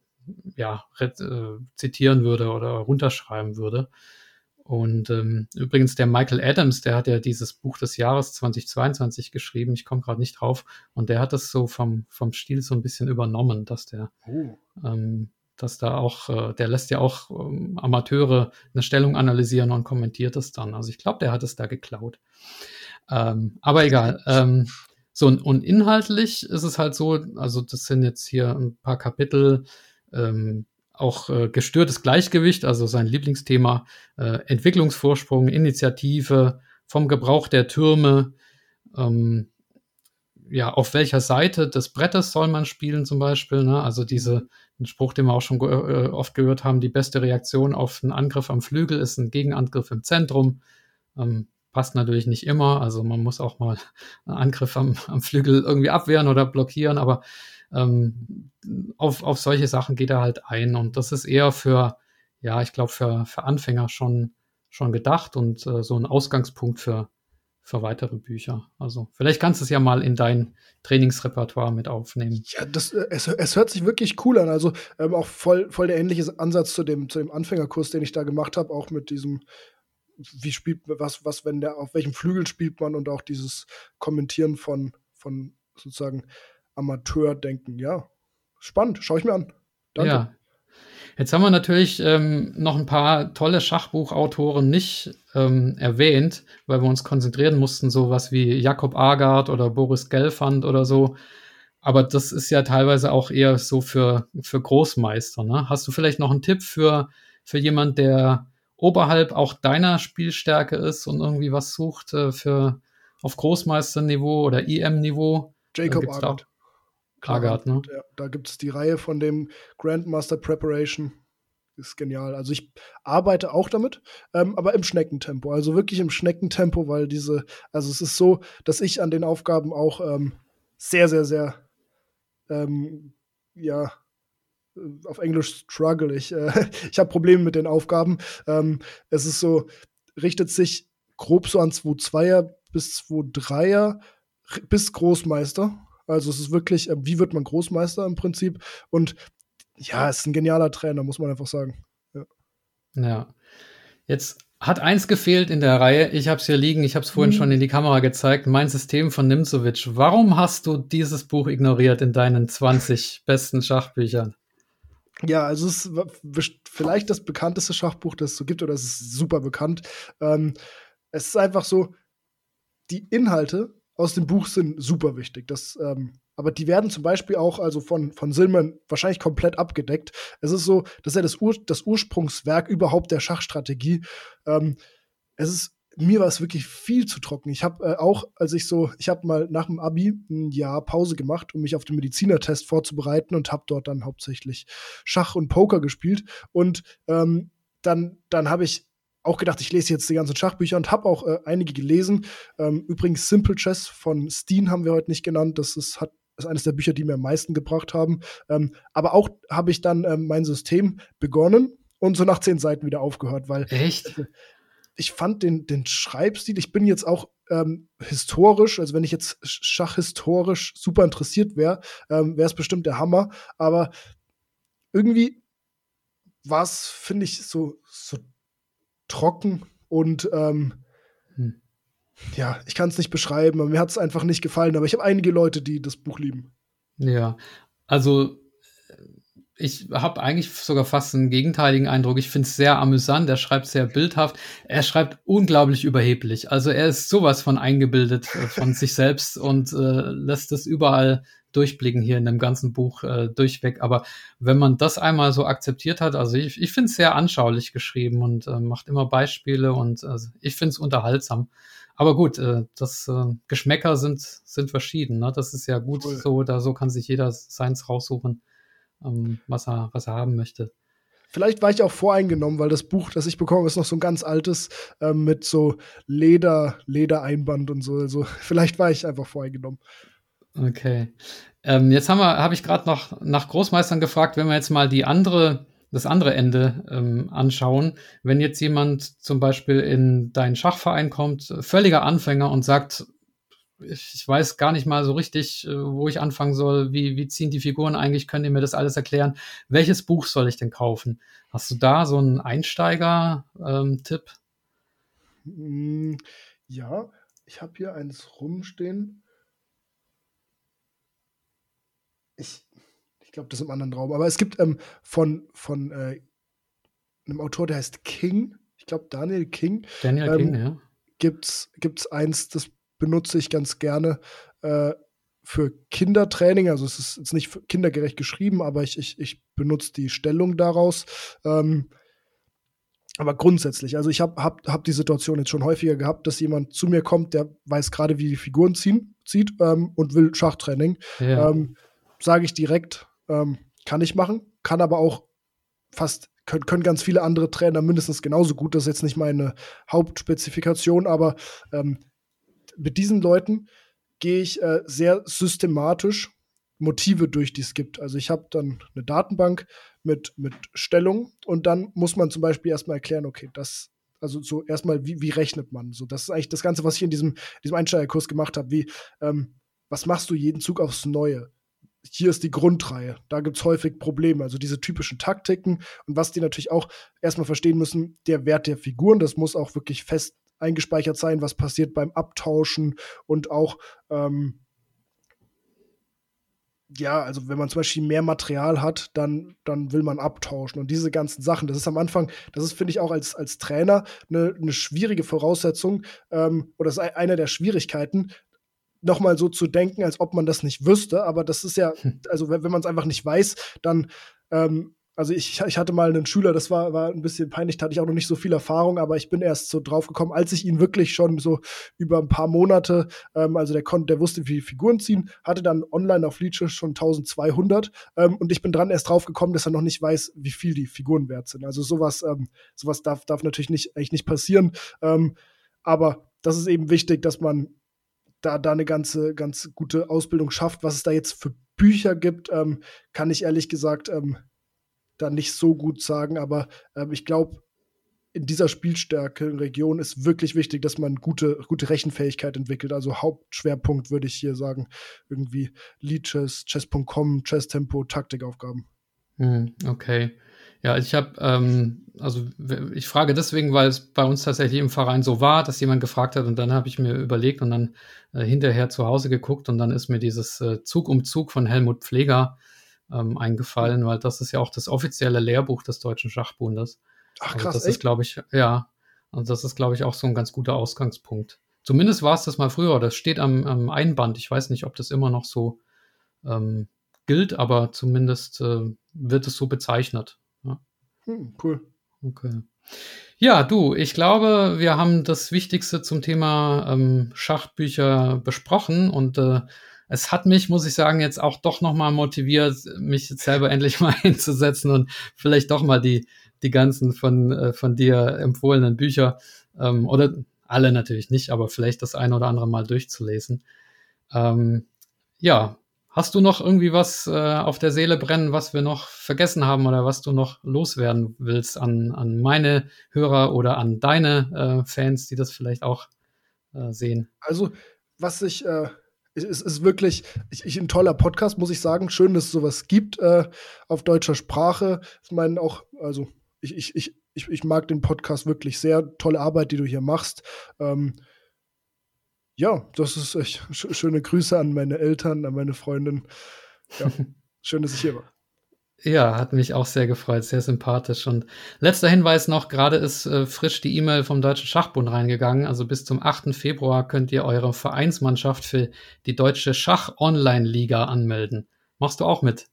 ja, äh, zitieren würde oder runterschreiben würde. Und ähm, übrigens der Michael Adams, der hat ja dieses Buch des Jahres 2022 geschrieben. Ich komme gerade nicht drauf. Und der hat das so vom, vom Stil so ein bisschen übernommen, dass der, oh. ähm, dass da auch, äh, der lässt ja auch ähm, Amateure eine Stellung analysieren und kommentiert es dann. Also ich glaube, der hat es da geklaut. Ähm, aber egal. Ähm, so, und inhaltlich ist es halt so, also das sind jetzt hier ein paar Kapitel, ähm, auch äh, gestörtes Gleichgewicht, also sein Lieblingsthema, äh, Entwicklungsvorsprung, Initiative, vom Gebrauch der Türme, ähm, ja, auf welcher Seite des Brettes soll man spielen zum Beispiel, ne? also diese, ein Spruch, den wir auch schon ge äh, oft gehört haben, die beste Reaktion auf einen Angriff am Flügel ist ein Gegenangriff im Zentrum. Ähm, passt natürlich nicht immer, also man muss auch mal einen Angriff am, am Flügel irgendwie abwehren oder blockieren, aber ähm, auf, auf solche Sachen geht er halt ein. Und das ist eher für, ja, ich glaube, für, für Anfänger schon, schon gedacht und äh, so ein Ausgangspunkt für, für weitere Bücher. Also vielleicht kannst du es ja mal in dein Trainingsrepertoire mit aufnehmen. Ja, das, äh, es, es hört sich wirklich cool an. Also ähm, auch voll, voll der ähnliche Ansatz zu dem, zu dem Anfängerkurs, den ich da gemacht habe, auch mit diesem, wie spielt was, was, wenn der, auf welchem Flügel spielt man und auch dieses Kommentieren von, von sozusagen Amateurdenken. Ja, spannend, schaue ich mir an. Danke. Ja. Jetzt haben wir natürlich ähm, noch ein paar tolle Schachbuchautoren nicht ähm, erwähnt, weil wir uns konzentrieren mussten, sowas wie Jakob Agard oder Boris Gelfand oder so. Aber das ist ja teilweise auch eher so für, für Großmeister. Ne? Hast du vielleicht noch einen Tipp für, für jemand, der oberhalb auch deiner Spielstärke ist und irgendwie was sucht äh, für auf Großmeisterniveau oder IM-Niveau? Jacob Agard. Agard, ne? Ja, da gibt es die Reihe von dem Grandmaster Preparation. Ist genial. Also ich arbeite auch damit, ähm, aber im Schneckentempo. Also wirklich im Schneckentempo, weil diese, also es ist so, dass ich an den Aufgaben auch ähm, sehr, sehr, sehr, ähm, ja, äh, auf Englisch struggle. Ich, äh, (laughs) ich habe Probleme mit den Aufgaben. Ähm, es ist so, richtet sich grob so an 2-2er bis 2-3er bis Großmeister. Also es ist wirklich, äh, wie wird man Großmeister im Prinzip? Und ja, es ist ein genialer Trainer, muss man einfach sagen. Ja. ja. Jetzt hat eins gefehlt in der Reihe. Ich habe es hier liegen, ich habe es vorhin mhm. schon in die Kamera gezeigt. Mein System von Nimzovic. Warum hast du dieses Buch ignoriert in deinen 20 besten Schachbüchern? Ja, also es ist vielleicht das bekannteste Schachbuch, das es so gibt, oder es ist super bekannt. Ähm, es ist einfach so, die Inhalte aus dem Buch sind super wichtig. Das, ähm, aber die werden zum Beispiel auch also von, von Silman wahrscheinlich komplett abgedeckt. Es ist so, das ist ja das, Ur das Ursprungswerk überhaupt der Schachstrategie. Ähm, es ist mir war es wirklich viel zu trocken. Ich habe äh, auch, als ich so, ich habe mal nach dem Abi ein Jahr Pause gemacht, um mich auf den Medizinertest vorzubereiten und habe dort dann hauptsächlich Schach und Poker gespielt. Und ähm, dann, dann habe ich auch gedacht, ich lese jetzt die ganzen Schachbücher und habe auch äh, einige gelesen. Ähm, übrigens Simple Chess von Steen haben wir heute nicht genannt. Das ist, hat, ist eines der Bücher, die mir am meisten gebracht haben. Ähm, aber auch habe ich dann ähm, mein System begonnen und so nach zehn Seiten wieder aufgehört, weil Echt? Äh, ich fand den, den Schreibstil, ich bin jetzt auch ähm, historisch, also wenn ich jetzt schachhistorisch super interessiert wäre, ähm, wäre es bestimmt der Hammer. Aber irgendwie war es, finde ich, so, so trocken und ähm, hm. ja, ich kann es nicht beschreiben, aber mir hat es einfach nicht gefallen. Aber ich habe einige Leute, die das Buch lieben. Ja, also ich habe eigentlich sogar fast einen gegenteiligen Eindruck. Ich finde es sehr amüsant. Er schreibt sehr bildhaft. Er schreibt unglaublich überheblich. Also er ist sowas von eingebildet äh, von sich selbst und äh, lässt es überall durchblicken hier in dem ganzen Buch äh, durchweg. Aber wenn man das einmal so akzeptiert hat, also ich, ich finde es sehr anschaulich geschrieben und äh, macht immer Beispiele und also ich finde es unterhaltsam. Aber gut, äh, das äh, Geschmäcker sind, sind verschieden. Ne? Das ist ja gut cool. so, da so kann sich jeder seins raussuchen, ähm, was, er, was er haben möchte. Vielleicht war ich auch voreingenommen, weil das Buch, das ich bekomme, ist noch so ein ganz altes ähm, mit so Leder, Ledereinband und so. Also (laughs) vielleicht war ich einfach voreingenommen. Okay. Ähm, jetzt haben wir, habe ich gerade noch nach Großmeistern gefragt, wenn wir jetzt mal die andere, das andere Ende ähm, anschauen. Wenn jetzt jemand zum Beispiel in deinen Schachverein kommt, völliger Anfänger und sagt, ich weiß gar nicht mal so richtig, äh, wo ich anfangen soll. Wie, wie ziehen die Figuren eigentlich? Könnt ihr mir das alles erklären? Welches Buch soll ich denn kaufen? Hast du da so einen Einsteiger-Tipp? Ähm, ja, ich habe hier eins rumstehen. Ich, ich glaube, das ist im anderen Raum. Aber es gibt ähm, von, von äh, einem Autor, der heißt King, ich glaube Daniel King. Daniel ähm, King, ja. Gibt's, gibt's eins, das benutze ich ganz gerne äh, für Kindertraining. Also es ist jetzt nicht kindergerecht geschrieben, aber ich, ich, ich benutze die Stellung daraus. Ähm, aber grundsätzlich, also ich habe hab, hab die Situation jetzt schon häufiger gehabt, dass jemand zu mir kommt, der weiß gerade, wie die Figuren ziehen, zieht ähm, und will Schachtraining. Ja. Ähm, Sage ich direkt, ähm, kann ich machen, kann aber auch fast, können, können ganz viele andere Trainer mindestens genauso gut. Das ist jetzt nicht meine Hauptspezifikation, aber ähm, mit diesen Leuten gehe ich äh, sehr systematisch Motive durch, die es gibt. Also ich habe dann eine Datenbank mit, mit Stellung und dann muss man zum Beispiel erstmal erklären, okay, das, also so erstmal, wie, wie rechnet man? So, das ist eigentlich das Ganze, was ich in diesem, diesem Einsteigerkurs gemacht habe, wie, ähm, was machst du jeden Zug aufs Neue? Hier ist die Grundreihe. Da gibt es häufig Probleme. Also diese typischen Taktiken und was die natürlich auch erstmal verstehen müssen, der Wert der Figuren, das muss auch wirklich fest eingespeichert sein, was passiert beim Abtauschen und auch ähm, ja, also wenn man zum Beispiel mehr Material hat, dann, dann will man abtauschen. Und diese ganzen Sachen, das ist am Anfang, das ist, finde ich, auch als, als Trainer eine, eine schwierige Voraussetzung ähm, oder ist eine der Schwierigkeiten, nochmal so zu denken, als ob man das nicht wüsste. Aber das ist ja, hm. also wenn, wenn man es einfach nicht weiß, dann ähm, also ich, ich hatte mal einen Schüler, das war, war ein bisschen peinlich, da hatte ich auch noch nicht so viel Erfahrung, aber ich bin erst so drauf gekommen, als ich ihn wirklich schon so über ein paar Monate, ähm, also der konnte, der wusste, wie Figuren ziehen, hatte dann online auf Leeches schon 1200 ähm, und ich bin dran erst drauf gekommen, dass er noch nicht weiß, wie viel die Figuren wert sind. Also sowas, ähm, sowas darf, darf natürlich nicht, eigentlich nicht passieren, ähm, aber das ist eben wichtig, dass man da, da eine ganze, ganz gute Ausbildung schafft. Was es da jetzt für Bücher gibt, ähm, kann ich ehrlich gesagt ähm, da nicht so gut sagen, aber ähm, ich glaube, in dieser Spielstärke Region ist wirklich wichtig, dass man gute, gute Rechenfähigkeit entwickelt. Also Hauptschwerpunkt würde ich hier sagen, irgendwie Lead Chess, Chess.com, Chess Tempo, Taktikaufgaben. Hm, okay. Ja, ich habe, ähm, also ich frage deswegen, weil es bei uns tatsächlich im Verein so war, dass jemand gefragt hat und dann habe ich mir überlegt und dann äh, hinterher zu Hause geguckt und dann ist mir dieses äh, Zug um Zug von Helmut Pfleger ähm, eingefallen, weil das ist ja auch das offizielle Lehrbuch des Deutschen Schachbundes. Ach krass, also das echt? ist, glaube ich, ja, und das ist, glaube ich, auch so ein ganz guter Ausgangspunkt. Zumindest war es das mal früher. Das steht am, am Einband. Ich weiß nicht, ob das immer noch so ähm, gilt, aber zumindest äh, wird es so bezeichnet. Hm, cool. Okay. Ja, du, ich glaube, wir haben das Wichtigste zum Thema ähm, Schachbücher besprochen und äh, es hat mich, muss ich sagen, jetzt auch doch nochmal motiviert, mich jetzt selber (laughs) endlich mal hinzusetzen und vielleicht doch mal die, die ganzen von, äh, von dir empfohlenen Bücher ähm, oder alle natürlich nicht, aber vielleicht das eine oder andere mal durchzulesen. Ähm, ja, hast du noch irgendwie was äh, auf der Seele brennen, was wir noch vergessen haben oder was du noch loswerden willst an, an meine Hörer oder an deine äh, Fans, die das vielleicht auch äh, sehen? Also, was ich äh, es ist wirklich ich, ich, ein toller Podcast, muss ich sagen. Schön, dass es sowas gibt äh, auf deutscher Sprache. Ich meine auch, also ich, ich, ich, ich, mag den Podcast wirklich sehr. Tolle Arbeit, die du hier machst. Ähm, ja, das ist echt schöne Grüße an meine Eltern, an meine Freundin. Ja, (laughs) schön, dass ich hier war. Ja, hat mich auch sehr gefreut, sehr sympathisch. Und letzter Hinweis noch, gerade ist äh, frisch die E-Mail vom Deutschen Schachbund reingegangen. Also bis zum 8. Februar könnt ihr eure Vereinsmannschaft für die Deutsche Schach-Online-Liga anmelden. Machst du auch mit?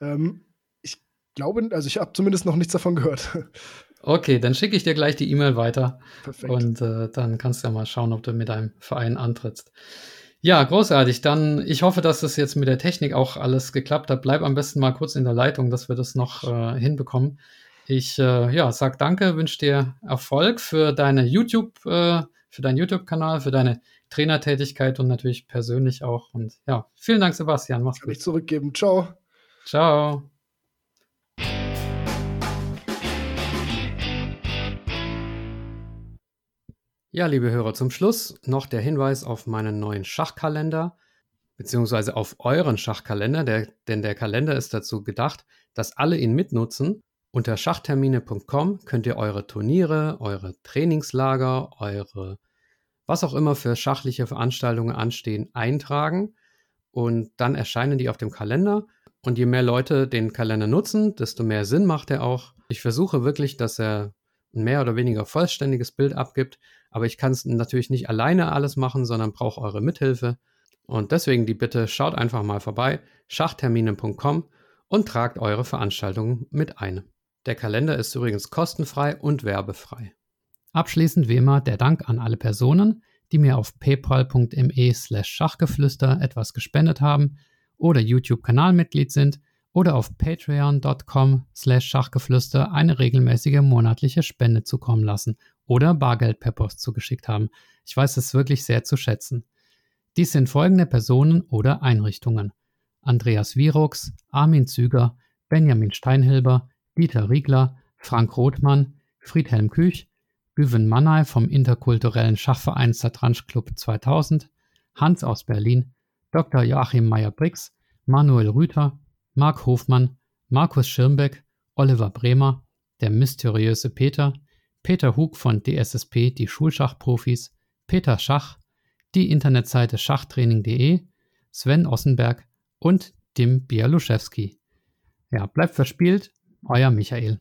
Ähm, ich glaube, also ich habe zumindest noch nichts davon gehört. (laughs) Okay, dann schicke ich dir gleich die E-Mail weiter. Perfekt. Und äh, dann kannst du ja mal schauen, ob du mit deinem Verein antrittst. Ja, großartig. Dann, ich hoffe, dass das jetzt mit der Technik auch alles geklappt hat. Bleib am besten mal kurz in der Leitung, dass wir das noch äh, hinbekommen. Ich äh, ja, sag danke, wünsche dir Erfolg für deine YouTube, äh, für deinen YouTube-Kanal, für deine Trainertätigkeit und natürlich persönlich auch. Und ja, vielen Dank, Sebastian. Mach's Kann gut. ich zurückgeben. Ciao. Ciao. Ja, liebe Hörer, zum Schluss noch der Hinweis auf meinen neuen Schachkalender, beziehungsweise auf euren Schachkalender, der, denn der Kalender ist dazu gedacht, dass alle ihn mitnutzen. Unter schachtermine.com könnt ihr eure Turniere, eure Trainingslager, eure was auch immer für schachliche Veranstaltungen anstehen, eintragen und dann erscheinen die auf dem Kalender. Und je mehr Leute den Kalender nutzen, desto mehr Sinn macht er auch. Ich versuche wirklich, dass er ein mehr oder weniger vollständiges Bild abgibt, Aber ich kann es natürlich nicht alleine alles machen, sondern brauche eure Mithilfe. Und deswegen die Bitte, schaut einfach mal vorbei, schachtermine.com und tragt eure Veranstaltungen mit ein. Der Kalender ist übrigens kostenfrei und werbefrei. Abschließend wie immer der Dank an alle Personen, die mir auf paypal.me slash Schachgeflüster etwas gespendet haben oder YouTube-Kanalmitglied sind oder auf patreon.com slash Schachgeflüster eine regelmäßige monatliche Spende zukommen lassen oder Bargeld per Post zugeschickt haben. Ich weiß es wirklich sehr zu schätzen. Dies sind folgende Personen oder Einrichtungen. Andreas Virux, Armin Züger, Benjamin Steinhilber, Dieter Riegler, Frank Rothmann, Friedhelm Küch, Güven Mannay vom interkulturellen Schachverein Satranj Club 2000, Hans aus Berlin, Dr. Joachim Meyer-Brix, Manuel Rüther, Marc Hofmann, Markus Schirmbeck, Oliver Bremer, der mysteriöse Peter, Peter Hug von DSSP Die Schulschachprofis, Peter Schach, die Internetseite schachtraining.de, Sven Ossenberg und Dim Bialuszewski. Ja, bleibt verspielt, euer Michael.